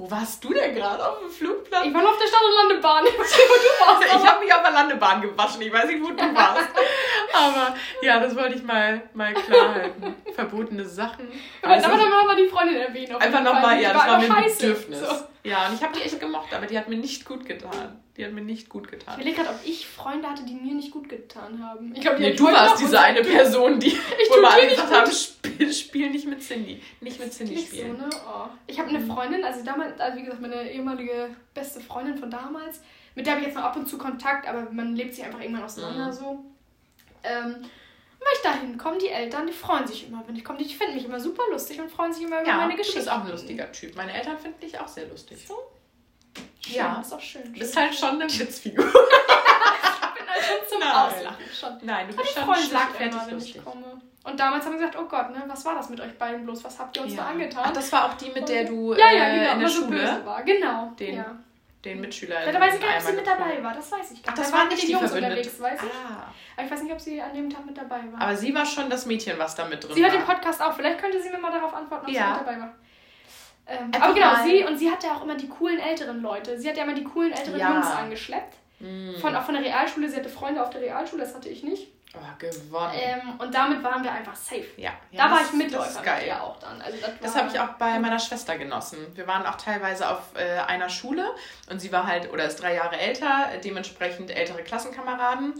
B: Wo warst du denn gerade? Auf dem Flugplatz?
A: Ich war noch auf der Stadt- und Landebahn. Ich weiß nicht, wo du warst.
B: Ich habe mich auf der Landebahn gewaschen. Ich weiß nicht, wo du warst. Aber ja, das wollte ich mal, mal klar halten. Verbotene Sachen.
A: aber
B: ich-
A: dann machen wir die Freundin erwähnen. auf
B: Einfach nochmal, ja, das war mir
A: einfach
B: ein. Bedürfnis.
A: So.
B: Ja, und ich habe die echt gemocht, aber die hat mir nicht gut getan. Die hat mir nicht gut
A: Ich
B: getan.
A: überlege gerade, ob ich Freunde hatte, die mir nicht gut getan haben. Ich glaube, die
B: Nee, du
A: ich
B: warst diese eine Person, die, wo
A: tu
B: immer alle
A: nicht
B: gesagt
A: gut.
B: haben, spiel, spiel nicht mit Cindy. Nicht mit Cindy
A: Nicht so,
B: spielen.
A: ne? Oh. Ich habe eine Freundin, also damals, also wie gesagt, meine ehemalige beste Freundin von damals, mit der habe ich jetzt noch ab und zu Kontakt, aber man lebt sich einfach irgendwann auseinander
B: Mhm.
A: so. Ähm, und wenn ich dahin komme, die Eltern, die freuen sich immer, wenn ich komme. Die finden mich immer super lustig und freuen sich immer über
B: Ja,
A: meine
B: du
A: Geschichten.
B: bist auch ein lustiger Typ. Meine Eltern finden dich auch sehr lustig.
A: So? Schön,
B: Ja.
A: ist auch schön.
B: Du bist halt schon eine Witzfigur.
A: ich bin halt schon zum
B: Nein.
A: Auslachen schon.
B: Nein, du bist schon schlagfertig
A: immer, wenn
B: lustig.
A: ich komme. Und damals haben wir gesagt, oh Gott, ne, was war das mit euch beiden bloß? Was habt ihr uns da angetan?
B: Ach, das war auch die, mit der du
A: ja,
B: äh,
A: ja, genau,
B: in der
A: immer so
B: Schule
A: böse war. Genau.
B: Den
A: ja.
B: den Mitschüler.
A: Ja, da weiß ich gar nicht, ob sie mit dabei war. Das weiß ich gar
B: Ach,
A: nicht.
B: das
A: Da
B: war
A: waren
B: nicht
A: die Jungs
B: Verbündete.
A: unterwegs, weiß ich.
B: Ah.
A: Aber ich weiß nicht, ob sie an dem Tag mit dabei war.
B: Aber sie war schon das Mädchen, was da mit drin
A: sie
B: war.
A: hört den Podcast auch. Vielleicht könnte sie mir mal darauf antworten, ob
B: Ja.
A: sie mit dabei war. Ähm, aber genau,
B: mal-
A: sie und sie hat ja auch immer die coolen älteren Leute. Sie hat ja immer die coolen älteren
B: Ja.
A: Jungs angeschleppt.
B: Mm.
A: Von, auch von der Realschule. Sie hatte Freunde auf der Realschule, das hatte ich nicht.
B: Oh, gewonnen.
A: Ähm, und damit waren wir einfach safe.
B: ja. ja,
A: da war ich Mitläufer
B: Das ist
A: mit
B: geil.
A: ihr auch dann. Also das
B: Das habe ich auch bei meiner Schwester genossen. Wir waren auch teilweise auf äh, einer Schule und sie war halt oder ist drei Jahre älter, dementsprechend ältere Klassenkameraden.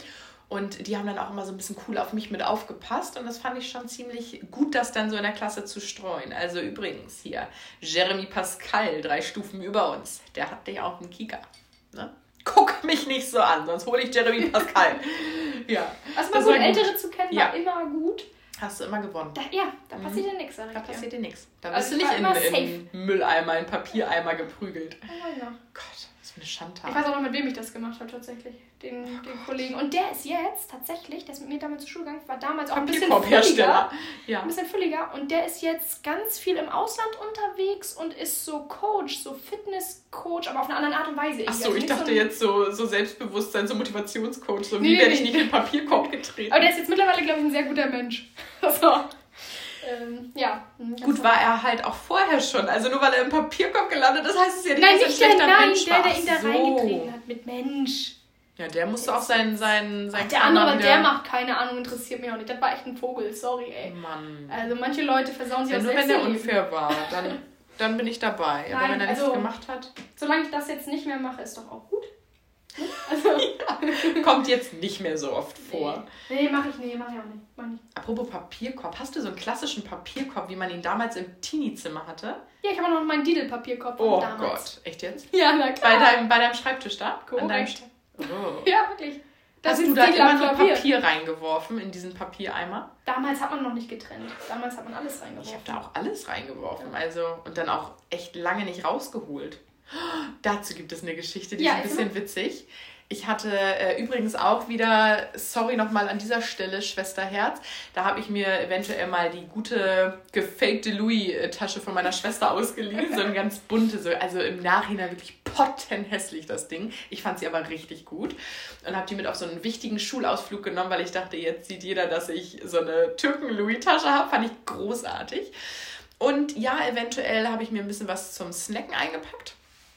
B: Und die haben dann auch immer so ein bisschen cool auf mich mit aufgepasst. Und das fand ich schon ziemlich gut, das dann so in der Klasse zu streuen. Also übrigens hier, Jeremy Pascal, drei Stufen über uns. Der hat dich auf dem Kika. Ne? Guck mich nicht so an, sonst hole ich Jeremy Pascal. ja.
A: Also mal gut. Ältere zu kennen
B: Ja.
A: war immer gut.
B: Hast du immer gewonnen.
A: Da, ja, da
B: Mhm.
A: passiert ja nichts. sag ich
B: Da
A: dir.
B: passiert dir nichts. Da
A: Also
B: wirst du
A: ich
B: nicht in, in Mülleimer, in Papiereimer geprügelt.
A: Oh, ja.
B: Gott, eine Schandtat.
A: Ich weiß auch noch, mit wem ich das gemacht habe, tatsächlich. Den, den Kollegen. Und der ist jetzt tatsächlich, der ist mit mir damals zur Schule gegangen, war damals auch ein bisschen fülliger.
B: Ja.
A: Ein bisschen fülliger. Und der ist jetzt ganz viel im Ausland unterwegs und ist so Coach, so Fitnesscoach, aber auf eine andere Art und Weise.
B: Ach
A: irgendwie.
B: so,
A: Also
B: ich dachte
A: so
B: jetzt so, so Selbstbewusstsein, so Motivationscoach. So,
A: Nee,
B: wie werde ich nicht in den Papierkorb getreten?
A: Aber der ist jetzt mittlerweile, glaube ich, ein sehr guter Mensch. Also, ähm, ja. Ganz
B: Gut, war er halt auch vorher schon. Also nur weil er im Papierkorb gelandet ist, heißt es ja nicht,
A: Nein,
B: dass er ein
A: nicht der,
B: schlechter
A: nein,
B: Mensch
A: der,
B: war.
A: der ihn da
B: so.
A: reingetreten hat mit Mensch.
B: Ja, der musste auch sein, sein, sein
A: Der andere,
B: wieder-
A: der macht keine Ahnung, interessiert mich auch nicht. Das war echt ein Vogel, sorry, ey.
B: Mann.
A: Also manche Leute versauen sich
B: Ja,
A: auch
B: nur
A: selbst
B: wenn der unfair war, dann, dann bin ich dabei. Aber
A: Nein,
B: wenn er
A: also-
B: nichts gemacht hat,
A: Solange ich das jetzt nicht mehr mache, ist doch auch gut. Also,
B: kommt jetzt nicht mehr so oft vor.
A: nee, nee mach ich, nee, mach ich auch nicht. Mach ich nicht.
B: Apropos Papierkorb, hast du so einen klassischen Papierkorb, wie man ihn damals im Teenie-Zimmer hatte?
A: Ja, ich habe auch noch meinen Diddle-Papierkorb von
B: Oh
A: damals.
B: Gott, echt jetzt?
A: Ja, na
B: Bei
A: klar.
B: deinem, bei deinem Schreibtisch da?
A: Korrekt.
B: oh.
A: Ja, wirklich. Das
B: Hast du da immer nur
A: Klavier.
B: Papier reingeworfen in diesen Papiereimer?
A: Damals hat man noch nicht getrennt. Damals hat man alles
B: Ich habe
A: reingeworfen.
B: da auch alles reingeworfen. Also, und dann auch echt lange nicht rausgeholt. Dazu gibt es eine Geschichte, die
A: Ja,
B: ist ein bisschen witzig. Ich hatte äh, übrigens auch wieder, sorry nochmal an dieser Stelle, Schwesterherz, da habe ich mir eventuell mal die gute gefakte Louis-Tasche von meiner Schwester ausgeliehen. So eine ganz bunte, so, also im Nachhinein wirklich pottenhässlich das Ding. Ich fand sie aber richtig gut und habe die mit auf so einen wichtigen Schulausflug genommen, weil ich dachte, jetzt sieht jeder, dass ich so eine Türken-Louis-Tasche habe. Fand ich großartig. Und ja, eventuell habe ich mir ein bisschen was zum Snacken eingepackt.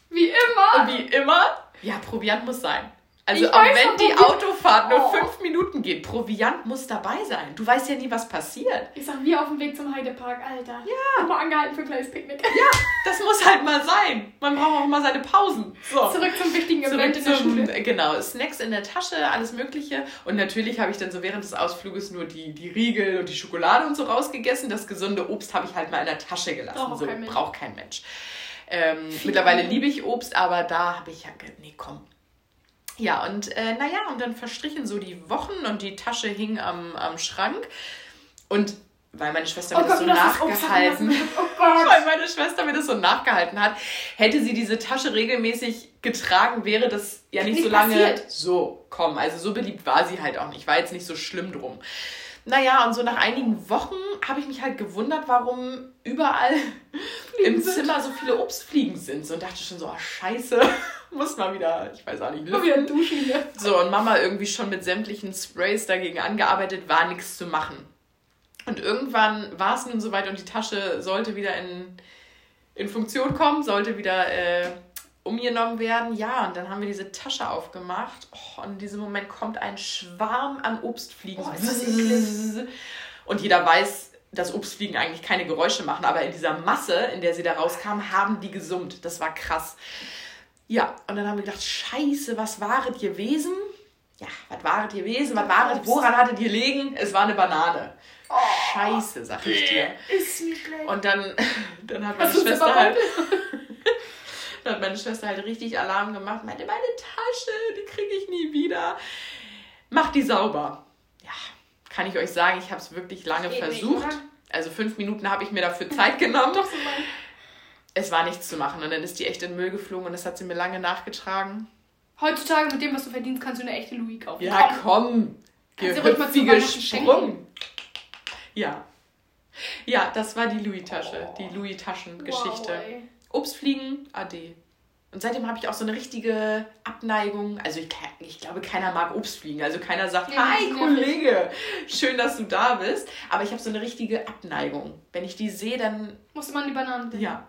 A: Wie immer.
B: Wie immer, ja, Proviant muss sein. Also
A: Ich
B: auch
A: weiß
B: wenn die Autofahrt nur
A: Oh.
B: fünf Minuten geht, Proviant muss dabei sein. Du weißt ja nie, was passiert.
A: Ich sag, wir auf dem Weg zum Heidepark, Alter. Ja. Mal angehalten für ein kleines Picknick.
B: Das muss halt mal sein. Man braucht auch mal seine Pausen. So.
A: Zurück zum wichtigen Event
B: Zurück
A: in der
B: zum,
A: Schule.
B: genau, Snacks in der Tasche, alles Mögliche. Und natürlich habe ich dann so während des Ausfluges nur die, die Riegel und die Schokolade und so rausgegessen. Das gesunde Obst habe ich halt mal in der Tasche gelassen.
A: Braucht auch
B: so
A: kein Mensch.
B: braucht kein Mensch. Ähm, mittlerweile liebe ich Obst, aber da habe ich ja, nee, komm. Ja, und äh, naja, und dann verstrichen so die Wochen und die Tasche hing am, am Schrank. Und weil meine Schwester mir das so
A: du hast das Obst
B: nachgehalten
A: lassen. Oh Gott.
B: weil meine Schwester mir das so nachgehalten hat, hätte sie diese Tasche regelmäßig getragen, wäre das ja nicht,
A: Nicht
B: so lange
A: passiert.
B: so kommen. Also so beliebt war sie halt auch nicht. War jetzt nicht so schlimm drum. Naja, und so nach einigen Wochen habe ich mich halt gewundert, warum überall im Zimmer so viele Obstfliegen sind. So, und dachte schon so, oh scheiße, muss mal wieder, ich weiß auch nicht,
A: Mal wieder duschen
B: so, und Mama irgendwie schon mit sämtlichen Sprays dagegen angearbeitet, war nichts zu machen. Und irgendwann war es nun soweit und die Tasche sollte wieder in, in Funktion kommen, sollte wieder äh, umgenommen werden. Ja, und dann haben wir diese Tasche aufgemacht. Oh, und in diesem Moment kommt ein Schwarm an Obstfliegen.
A: Oh,
B: und jeder weiß, dass Obstfliegen eigentlich keine Geräusche machen, aber in dieser Masse, in der sie da rauskamen, haben die gesummt. Das war krass. Ja, und dann haben wir gedacht, scheiße, was waret gewesen? Ja, was waret gewesen? Was waret, woran hattet ihr liegen? Es war eine Banane. Scheiße, sag ich dir.
A: Ist nicht schlecht.
B: Und dann, dann hat meine Schwester halt, dann hat meine Schwester halt richtig Alarm gemacht, meinte, meine Tasche, die kriege ich nie wieder. Mach die sauber. Ja, kann ich euch sagen, ich habe es wirklich lange
A: nicht,
B: versucht.
A: oder?
B: also fünf Minuten habe ich mir dafür Zeit genommen.
A: Doch so.
B: Es war nichts zu machen und dann ist die echt in den Müll geflogen und das hat sie mir lange nachgetragen.
A: Heutzutage mit dem, was du verdienst, kannst du eine echte Louis kaufen.
B: Ja,
A: Komm.
B: Gehüpfige. Sprung. Ja. Ja, das war die Louis-Tasche, die Louis-Taschen-Geschichte.
A: Wow.
B: Obstfliegen, ade. Und seitdem habe ich auch so eine richtige Abneigung. Also ich, ich glaube, keiner mag Obstfliegen. Also keiner sagt,
A: Nee,
B: hi Kollege, schön, dass du da bist. Aber ich habe so eine richtige Abneigung. Wenn ich die sehe, dann,
A: Musste man die Bananen nehmen.
B: ja,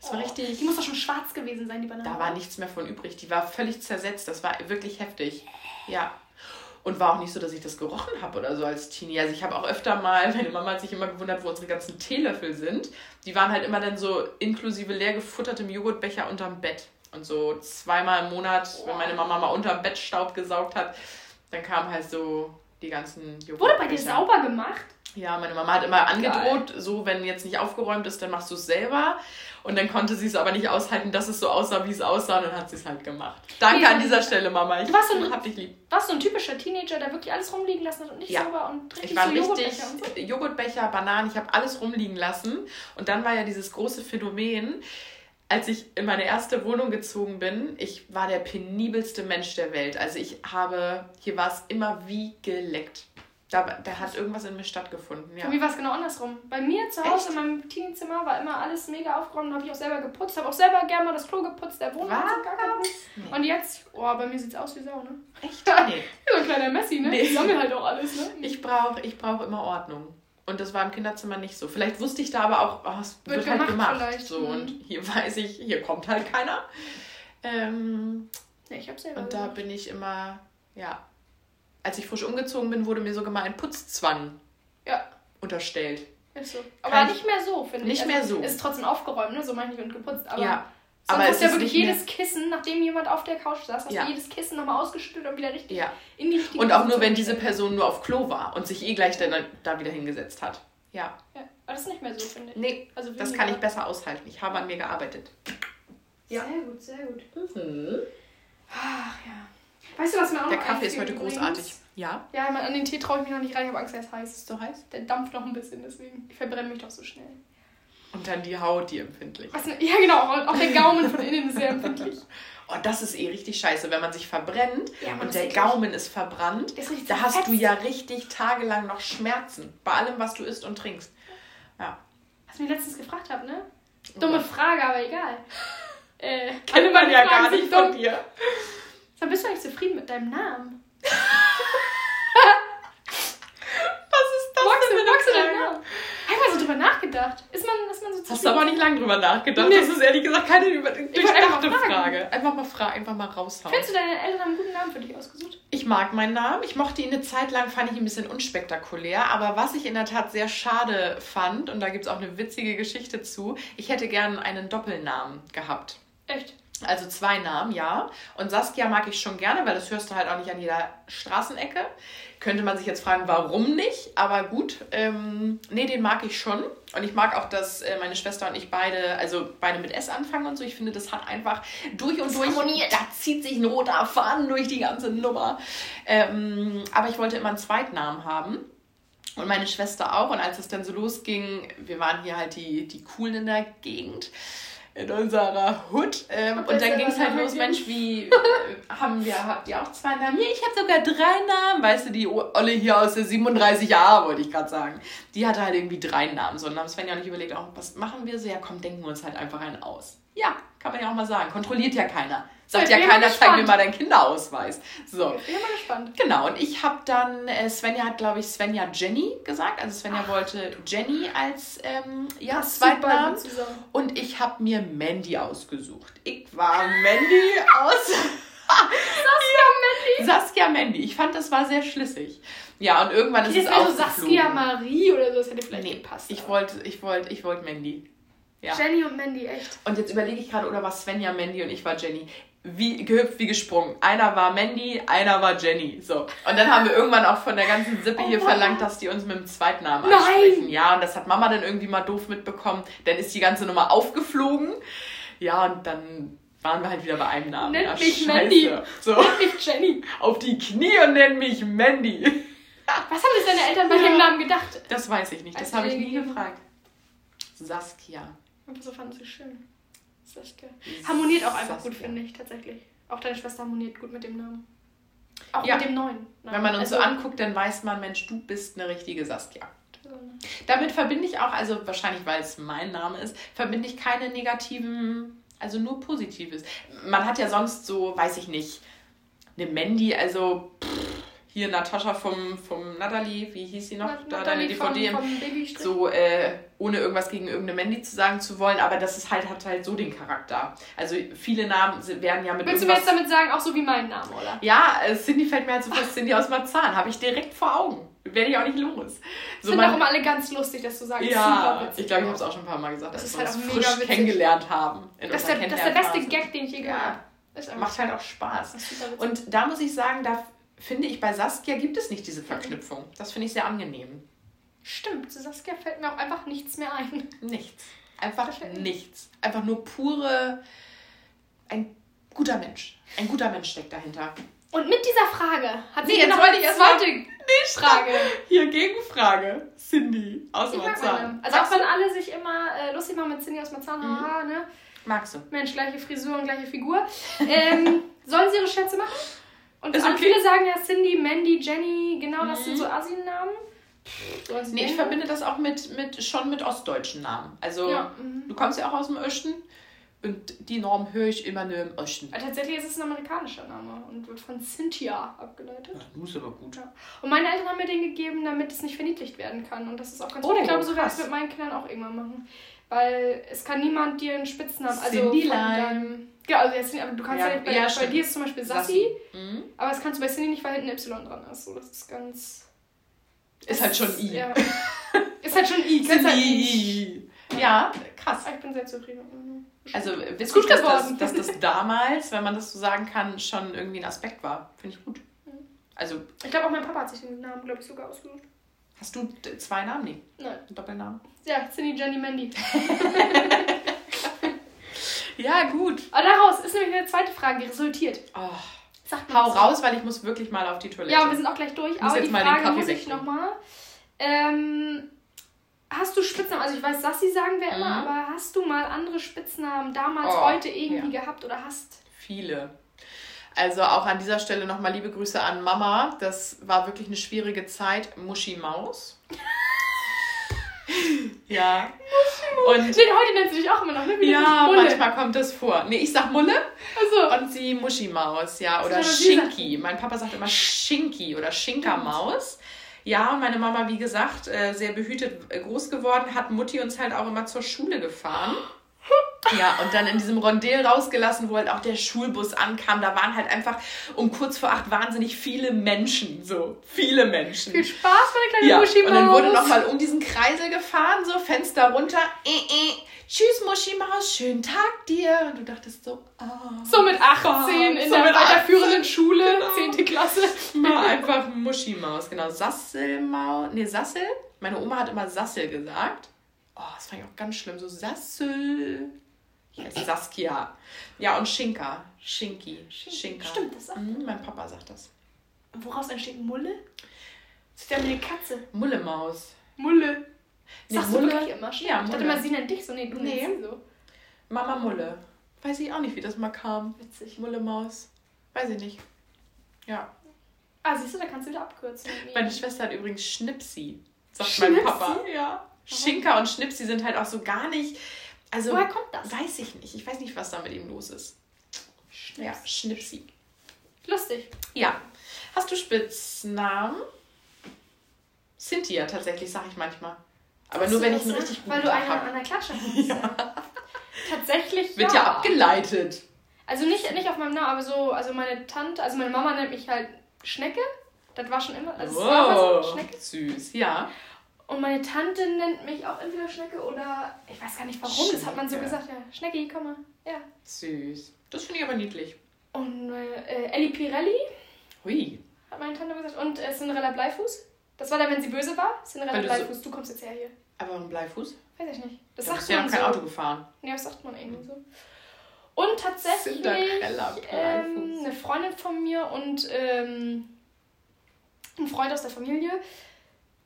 B: das war
A: Oh,
B: richtig...
A: Die muss doch schon schwarz gewesen sein, die Banane.
B: Da war nichts mehr von übrig. Die war völlig zersetzt. Das war wirklich heftig. Ja. Und war auch nicht so, dass ich das gerochen habe oder so als Teenie. Also ich habe auch öfter mal, meine Mama hat sich immer gewundert, wo unsere ganzen Teelöffel sind. Die waren halt immer dann so inklusive leer gefuttertem Joghurtbecher unterm Bett. Und so zweimal im Monat, wenn meine Mama mal unterm Bett Staub gesaugt hat, dann kamen halt so die ganzen Joghurtbecher.
A: Wurde bei dir sauber gemacht?
B: Ja, meine Mama hat immer angedroht, so wenn jetzt nicht aufgeräumt ist, dann machst du es selber. Und dann konnte sie es aber nicht aushalten, dass es so aussah, wie es aussah, und dann hat sie es halt gemacht. Danke
A: Ja.
B: an dieser Stelle, Mama. Ich
A: Du warst so ein-
B: hab dich lieb.
A: Warst du ein typischer Teenager, der wirklich alles rumliegen lassen hat und nicht
B: Ja.
A: sauber und richtig
B: Ich war
A: so
B: richtig
A: Joghurtbecher und so?
B: Joghurtbecher, Bananen, ich habe alles rumliegen lassen. Und dann war ja dieses große Phänomen, als ich in meine erste Wohnung gezogen bin, ich war der penibelste Mensch der Welt. Also ich habe, hier war es immer wie geleckt. Da, da hat irgendwas in mir stattgefunden, ja.
A: Wie war es genau andersrum? Bei mir zu Hause in meinem Teeniezimmer war immer alles mega aufgeräumt, habe ich auch selber geputzt, habe auch selber gerne mal das Klo geputzt, der Wohnung hat gar keinen
B: Nee.
A: Und jetzt, oh, bei mir sieht's aus wie Sau, ne?
B: Echt? Nee.
A: So ein kleiner Messi, ne?
B: Nee.
A: Ich sammle halt auch alles, ne?
B: Ich brauche ich brauch immer Ordnung. Und das war im Kinderzimmer nicht so. Vielleicht wusste ich da aber auch, oh, es wird,
A: Wird
B: halt
A: gemacht
B: gemacht.
A: vielleicht.
B: So,
A: Mhm.
B: und hier weiß ich, hier kommt halt keiner. Ähm,
A: Nee, ich hab selber
B: und da bin ich immer, ja. Als ich frisch umgezogen bin, wurde mir sogar mal ein Putzzwang
A: Ja,
B: unterstellt.
A: ist so.
B: Kann
A: Aber
B: ich-
A: nicht mehr so, finde ich.
B: Nicht mehr so.
A: Ist trotzdem aufgeräumt, ne? So meine ich und geputzt. Aber
B: ja.
A: sonst
B: aber
A: hast ja wirklich jedes Kissen, nachdem jemand auf der Couch saß, hast
B: Ja.
A: du jedes Kissen nochmal ausgeschüttelt und wieder richtig
B: Ja.
A: in die richtige
B: Und auch nur, wenn diese. Person nur auf Klo war und sich eh gleich dann da wieder hingesetzt hat. Ja.
A: Ja, aber das ist nicht mehr so, finde ich.
B: Nee,
A: Also
B: das kann ich besser aushalten. Ich habe an mir gearbeitet.
A: Sehr gut, sehr gut.
B: Mhm.
A: Ach ja. Weißt du, was mir auch
B: Der Kaffee ist heute
A: übrigens?
B: großartig. Ja.
A: Ja, man- an den Tee traue ich mich noch nicht rein, ich habe Angst, er ist heiß.
B: Ist so heiß?
A: Der dampft noch ein bisschen, deswegen. Ich verbrenne mich doch so schnell.
B: Und dann die Haut, die empfindlich.
A: Was, ja, genau, und auch der Gaumen von innen ist sehr empfindlich.
B: Oh, das ist eh richtig scheiße, wenn man sich verbrennt
A: Ja,
B: und der. Gaumen ist verbrannt.
A: Ist
B: Da hast du
A: zerfetzt.
B: ja richtig tagelang noch Schmerzen. Bei allem, was du isst und trinkst. Ja.
A: Was ich mich letztens gefragt habe, ne? Dumme Frage, aber egal. Äh,
B: Kennt man ja gar nicht von dir.
A: Sag, bist du eigentlich zufrieden mit deinem Namen?
B: Was ist das
A: Magst
B: denn
A: du, magst du
B: eine
A: deinen? Namen? Hab ich mal so drüber nachgedacht. Ist man, ist man so zufrieden?
B: Hast du aber nicht lange drüber nachgedacht.
A: Nee.
B: Das ist ehrlich gesagt keine durchdachte. Frage. Einfach mal fragen, einfach mal raushauen.
A: Findest du deine Eltern einen guten Namen für dich ausgesucht?
B: Ich mag meinen Namen. Ich mochte ihn eine Zeit lang, fand ich ihn ein bisschen unspektakulär. Aber was ich in der Tat sehr schade fand, und da gibt es auch eine witzige Geschichte zu, ich hätte gern einen Doppelnamen gehabt.
A: Echt?
B: Also zwei Namen, ja. Und Saskia mag ich schon gerne, weil das hörst du halt auch nicht an jeder Straßenecke. Könnte man sich jetzt fragen, warum nicht? Aber gut, ähm, nee, den mag ich schon. Und ich mag auch, dass äh, meine Schwester und ich beide, also beide mit S anfangen und so. Ich finde, das hat einfach durch und durch,
A: harmoniert.
B: da zieht sich ein roter Faden durch die ganze Nummer. Ähm, aber ich wollte immer einen Zweitnamen haben. Und meine Schwester auch. Und als es dann so losging, wir waren hier halt die, die Coolen in der Gegend, in unserer Hood. Ähm, und dann ging es halt los? Mensch, wie äh, haben wir, habt ihr auch zwei Namen? Ja, ich habe sogar drei Namen. Weißt du, die Olle hier aus der 37a, wollte ich gerade sagen. Die hatte halt irgendwie drei Namen. So, und dann haben Sven ja nicht überlegt, oh, was machen wir so? Ja, komm, denken wir uns halt einfach einen aus. Ja, kann man ja auch mal sagen. Kontrolliert ja keiner. Sagt ja keiner, zeig mir mal deinen Kinderausweis. So.
A: Ich bin mal gespannt.
B: Genau, und ich habe dann, äh, Svenja hat, glaube ich, Svenja Jenny gesagt. Also Svenja wollte Jenny als ähm, ja, Zweitnamen. Und ich habe mir Mandy ausgesucht. Ich war Mandy aus.
A: Saskia Mandy.
B: Saskia Mandy. Ich fand, das war sehr schlüssig. Ja, und irgendwann ist es auch
A: so Saskia Marie oder so, das hätte vielleicht
B: Nee,
A: gepasst.
B: ich wollte, ich wollte, ich wollte Mandy. Ja.
A: Jenny und Mandy, echt.
B: Und jetzt überlege ich gerade, oder war Svenja Mandy und ich war Jenny. Wie gehüpft, wie gesprungen. Einer war Mandy, einer war Jenny. So. Und dann haben wir irgendwann auch von der ganzen Sippe hier
A: Oh.
B: verlangt, dass die uns mit dem Zweitnamen
A: Nein.
B: ansprechen. Ja, und das hat Mama dann irgendwie mal doof mitbekommen. Dann ist die ganze Nummer aufgeflogen. Ja, und dann waren wir halt wieder bei einem Namen.
A: Nennt
B: ja,
A: mich
B: scheiße.
A: Mandy.
B: So,
A: Ich Jenny.
B: auf die Knie und nenn mich Mandy.
A: Was haben sich deine Eltern bei
B: Ja.
A: dem Namen gedacht?
B: Das weiß ich nicht, das habe ich nie gefragt. Saskia.
A: Aber so fanden sie schön. Saskia. Harmoniert auch einfach gut, finde ich, tatsächlich. Auch deine Schwester harmoniert gut mit dem Namen. Auch
B: Ja.
A: mit dem neuen. Namen.
B: Wenn man uns so
A: Also-
B: anguckt, dann weiß man, Mensch, du bist eine richtige Saskia.
A: so?
B: Damit verbinde ich auch, also wahrscheinlich, weil es mein Name ist, verbinde ich keine negativen, also nur Positives. Man hat ja sonst so, weiß ich nicht, eine Mandy, also pff, hier Natascha vom, vom Natalie, wie hieß sie noch?
A: Nat-
B: da deine
A: Natalie
B: DVD.
A: vom Babystrich.
B: so, äh, ohne irgendwas gegen irgendeine Mandy zu sagen zu wollen, aber das ist halt, hat halt so den Charakter. Also viele Namen sind- werden ja mit
A: Willst du mir jetzt damit sagen, auch so wie mein Name, oder?
B: Ja, äh, Cindy fällt mir halt sofort Cindy aus Marzahn. Habe ich direkt vor Augen. Werde ich auch nicht los.
A: So sind auch immer alle ganz lustig, dass du sagst,
B: ja, ich glaube, ich habe es auch schon ein paar Mal gesagt,
A: Das
B: dass wir
A: halt
B: uns frisch
A: witzig.
B: kennengelernt haben.
A: Das ist, der, das ist der beste. Gag, den ich je gehört habe.
B: Macht halt auch Spaß. Und da muss ich sagen, da finde ich bei Saskia gibt es nicht diese Verknüpfung. Das finde ich sehr angenehm.
A: Stimmt, zu Saskia fällt mir auch einfach nichts mehr ein.
B: Nichts. Einfach nichts. Einfach nur pure. Ein guter Mensch. Ein guter Mensch steckt dahinter.
A: Und mit dieser Frage hat sie
B: Nee, jetzt
A: noch
B: wollte ich erst mal-
A: zweite Frage.
B: Hier, Gegenfrage. Cindy aus Marzahn.
A: Also auch wenn alle sich immer äh, lustig machen mit Cindy aus Marzahn, haha, ne?
B: Magst du?
A: Mensch, gleiche Frisur und gleiche Figur. Ähm, sollen sie ihre Schätze machen? Und
B: okay.
A: viele sagen ja Cindy, Mandy, Jenny, genau das sind so sie
B: Nee, ich verbinde das auch mit, mit schon mit ostdeutschen Namen. Also,
A: Ja, mhm.
B: du kommst ja auch aus dem Osten und die Norm höre ich immer nur im Osten.
A: Aber Tatsächlich ist es ein amerikanischer Name und wird von Cynthia abgeleitet.
B: Du ist aber gut.
A: Ja. Und meine Eltern haben mir den gegeben, damit es nicht verniedlicht werden kann. Und das ist auch ganz
B: Oh,
A: gut. Ich glaube, so werde ich es mit meinen Kindern auch irgendwann machen. Weil es kann niemand dir einen Spitznamen. Also
B: Cindy
A: von deinem- Ja, also jetzt nicht, aber du kannst ja,
B: Ja,
A: nicht bei,
B: ja,
A: bei dir ist zum Beispiel Sassi,
B: Mhm.
A: aber das kannst du bei Cindy nicht, weil hinten Y dran ist. So, das ist ganz.
B: Ist halt schon I.
A: Ja. ist halt schon I. Kannst halt.
B: Cindy. Ja, krass.
A: Ah, Ich bin sehr zufrieden.
B: Also
A: Ist
B: witzig,
A: gut
B: dass das, dass das damals, wenn man das so sagen kann, schon irgendwie ein Aspekt war. Finde ich gut. Also,
A: Ich glaube auch mein Papa hat sich den Namen, glaube ich, sogar ausgesucht.
B: hast du zwei Namen? Nee,
A: Nein.
B: einen Doppelnamen.
A: Ja, Cindy, Jenny, Mandy.
B: Ja, gut.
A: Aber daraus ist nämlich eine zweite Frage, die resultiert.
B: Oh,
A: man
B: hau raus, weil ich muss wirklich mal auf die Toilette.
A: Ja, wir sind auch gleich durch. Aber die Frage muss ich nochmal. Ähm, hast du Spitznamen? Also ich weiß, Sassi sagen wir immer,
B: Mhm.
A: aber hast du mal andere Spitznamen damals,
B: Oh,
A: heute irgendwie gehabt oder hast?
B: Viele. Also auch an dieser Stelle nochmal liebe Grüße an Mama. Das war wirklich eine schwierige Zeit. Muschi Maus. Ja. Und
A: Nee, heute nennt sie dich auch immer noch, ne? Wie
B: ja, manchmal kommt das vor. Nee, ich sag Mulle
A: Also,
B: und sie Muschi Maus, ja. Oder Schinki. Mein Papa sagt immer Schinki oder Schinkermaus. Ja, und meine Mama, wie gesagt, äh, sehr behütet äh, groß geworden, hat Mutti uns halt auch immer zur Schule gefahren. Ja, und dann in diesem Rondell rausgelassen, wo halt auch der Schulbus ankam. Da waren halt einfach um kurz vor acht wahnsinnig viele Menschen. So, viele Menschen.
A: viel Spaß, meine kleine
B: Ja,
A: Muschi
B: und dann wurde nochmal um diesen Kreisel gefahren, so Fenster runter. Äh, äh. Tschüss, Muschi Maus, schönen Tag dir. Und du dachtest so, oh.
A: So mit 18 in
B: So
A: der
B: mit
A: weiterführenden
B: 18,
A: Schule,
B: genau.
A: 10. Klasse.
B: War einfach Muschi-Maus, genau. Sasselmaus. Nee, Sassel. Meine Oma hat immer Sassel gesagt. Oh, das fand ich auch ganz schlimm. So Sassel. Ich heiße Saskia. Ja, und Schinker. Schinki. Schinker.
A: Stimmt, das sagt
B: Mhm, mein Papa sagt das.
A: Woraus entsteht Mulle? Das ist ja wie eine Katze.
B: Mullemaus.
A: Mulle.
B: Nee,
A: Sagst
B: Mulle-
A: du wirklich immer? Stimmt.
B: Ja,
A: ich dachte
B: Mulle.
A: immer, sie nennt dich so. Nee, du
B: Nee.
A: nennst sie so.
B: Mama Mulle. Weiß ich auch nicht, wie das mal kam.
A: Witzig.
B: Mullemaus. Weiß ich nicht. Ja.
A: Ah, siehst du, da kannst du wieder abkürzen.
B: Meine Schwester hat übrigens Schnipsi. Sagt
A: Schnipsi?
B: mein Papa. Ja. Schinker und Schnipsi sind halt auch so gar nicht. Also,
A: Woher kommt das?
B: Weiß ich nicht. Ich weiß nicht, was da mit ihm los ist. Ja, Schnipsi.
A: Lustig.
B: Ja. Hast du Spitznamen? Cynthia tatsächlich, sage ich manchmal. Aber nur,
A: Sagst du
B: wenn ich einen
A: ne?
B: richtig guten
A: Weil du
B: Tag
A: eine
B: habe.
A: an der Klatsche hast. Ja. Tatsächlich
B: Wird ja abgeleitet.
A: Also nicht, nicht auf meinem Namen, aber so, also meine Tante, also meine Mama nennt mich halt Schnecke. Das war schon immer, also es war immer so
B: Wow.
A: Schnecke.
B: Süß, ja.
A: Und meine Tante nennt mich auch entweder Schnecke oder, ich weiß gar nicht warum, das hat man so
B: Schnecke.
A: gesagt, ja, Schnecki, komm mal, ja.
B: Süß. Das finde ich aber niedlich.
A: Und äh, Ellie Pirelli,
B: Hui.
A: hat meine Tante gesagt, und äh, Cinderella Bleifuß. Das war dann, wenn sie böse war. Cinderella
B: du so-
A: Bleifuß, du kommst jetzt her hier.
B: Aber ein Bleifuß?
A: Weiß ich nicht. Das sagt
B: bist ja
A: man
B: noch kein
A: so.
B: Auto gefahren.
A: Ja, das sagt man irgendwie so. Und tatsächlich
B: Cinderella
A: ähm,
B: Bleifuß.
A: eine Freundin von mir und ähm, ein Freund aus der Familie.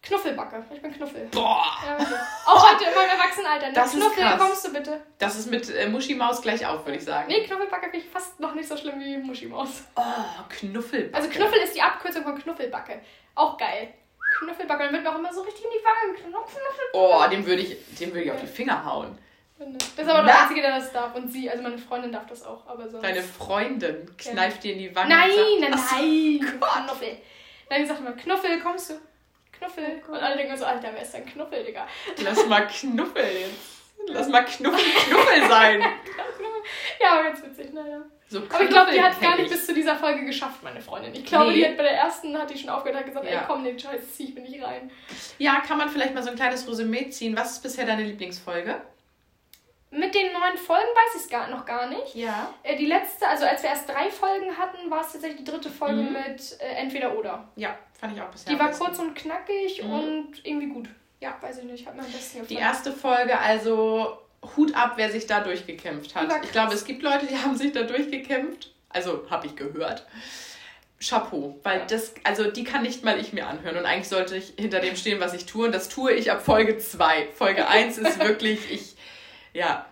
A: Knuffelbacke. Ich bin Knuffel.
B: Boah.
A: Ja. Auch heute in meinem Erwachsenenalter. Ne?
B: Das ist
A: Knuffel,
B: krass.
A: kommst du bitte?
B: Das ist mit äh, Muschi-Maus gleich auf, würde ich sagen.
A: Nee, Knuffelbacke finde ich fast noch nicht so schlimm wie Muschimaus.
B: Oh, Knuffel.
A: Also Knuffel ist die Abkürzung von Knuffelbacke. Auch geil. Knuffelbacke. Dann wird mir auch immer so richtig in die Wangen geknuffelt.
B: Oh, dem würde ich, dem würde ich auf die Finger hauen.
A: Das ist aber
B: Na.
A: der Einzige, der das darf. Und sie, also meine Freundin darf das auch. Aber sonst...
B: Deine Freundin kneift dir in die Wange.
A: Nein,
B: und
A: nein,
B: sagt,
A: nein. Knuffel. Nein, sagt immer, Knuffel, kommst du? Knuffel.
B: Oh
A: Und alle denken so, Alter, wer ist denn Knuffel, Digga?
B: Lass mal Knuffel jetzt. Lass mal Knuffel, Knuffel sein.
A: Ja, aber ganz witzig, naja.
B: So
A: Aber ich glaube, die hat gar nicht
B: ich.
A: bis zu dieser Folge geschafft, meine Freundin. Ich glaube,
B: Nee.
A: die hat bei der ersten, hat die schon aufgehört, hat gesagt,
B: Ja.
A: ey, komm, den Scheiß zieh ich mir nicht rein.
B: Ja, kann man vielleicht mal so ein kleines Resümee ziehen. Was ist bisher deine Lieblingsfolge?
A: Mit den neuen Folgen weiß ich es gar, noch gar nicht.
B: Ja.
A: Äh, Die letzte, also als wir erst drei Folgen hatten, war es tatsächlich die dritte Folge
B: Mhm.
A: mit äh, Entweder oder.
B: Ja, fand ich auch bisher.
A: Die war kurz und knackig
B: Mhm.
A: und irgendwie gut. Ja, weiß ich nicht, hat mir am besten gefallen.
B: Die erste Folge, also Hut ab, wer sich da durchgekämpft hat. Ich glaube, es gibt Leute, die haben sich da durchgekämpft. Also, habe ich gehört. Chapeau, weil
A: Ja.
B: das, also die kann nicht mal ich mir anhören und eigentlich sollte ich hinter dem stehen, was ich tue und das tue ich ab Folge 2. Folge 1 ist wirklich, ich, ja,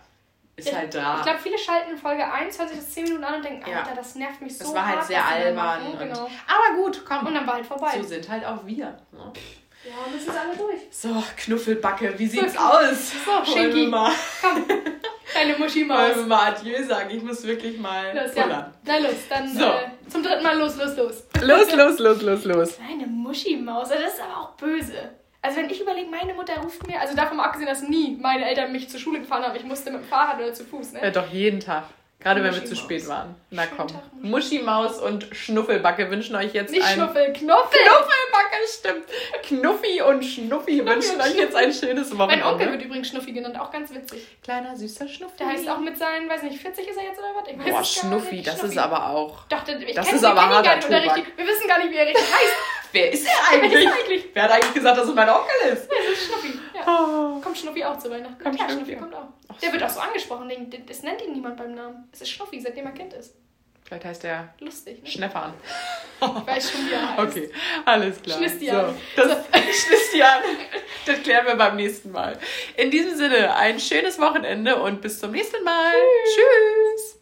B: ist halt da.
A: Ich glaube, viele schalten in Folge 1, hören sich das 10 Minuten an und denken,
B: Ja.
A: Alter, das nervt mich so
B: das war halt
A: hart,
B: sehr
A: die da
B: albern. Und,
A: Genau.
B: Aber gut, komm.
A: Und dann war halt vorbei.
B: so sind halt auch wir. Ne?
A: Ja, und jetzt ist alle durch.
B: So, Knuffelbacke, wie sieht's
A: So,
B: aus?
A: so, Schinki.
B: mal,
A: Komm, deine
B: wollen wir
A: Muschi-Maus.
B: mal Adieu sagen? Ich muss wirklich mal
A: Los, ja. Na los, dann
B: So.
A: äh, zum dritten Mal los, los, los.
B: Los, los, los, los, los.
A: Meine Muschi-Maus, das ist aber auch böse. Also wenn ich überlege, meine Mutter ruft mir, also davon mal abgesehen, dass nie meine Eltern mich zur Schule gefahren haben, ich musste mit dem Fahrrad oder zu Fuß, ne?
B: Ja, doch, jeden Tag. Gerade wenn wir zu spät waren. Na
A: Schönen
B: komm.
A: Tag.
B: Muschi-Maus und Schnuffelbacke wünschen euch jetzt
A: Nicht
B: ein...
A: Schnuffel, Knuffel!
B: Knuffelbacke, stimmt. Knuffi und Schnuffi wünschen
A: und
B: euch jetzt ein schönes
A: Mein Onkel
B: Wochenende.
A: wird übrigens Schnuffi genannt, auch ganz witzig.
B: Kleiner, süßer Schnuffi.
A: Der heißt auch mit seinen, weiß nicht, 40 ist er jetzt oder was? Ich weiß
B: Boah, Schnuffi, das
A: Schnuffi.
B: ist aber auch...
A: Doch, ich
B: Das
A: kenn,
B: ist aber harter Tobak.
A: richtig, Wir wissen gar nicht, wie er richtig heißt.
B: Wer ist er
A: Wer
B: eigentlich?
A: ist er eigentlich?
B: Wer hat eigentlich gesagt, dass es mein Onkel ist?
A: Das ist Schnuffi. Ja.
B: Oh.
A: Kommt Schnuffi auch zu Weihnachten?
B: Kommt
A: ja,
B: Schnuffi
A: kommt auch.
B: Ach
A: Der wird auch so angesprochen, das nennt ihn niemand beim Namen. Es ist Schnuffi, seitdem er Kind ist.
B: Vielleicht heißt er
A: Lustig, ne?
B: Schneffern.
A: Ich weiß schon, wie er heißt.
B: Okay, alles klar.
A: Schnistian.
B: So, das Schnistian. Das klären wir beim nächsten Mal. In diesem Sinne, ein schönes Wochenende und bis zum nächsten Mal. Tschüss.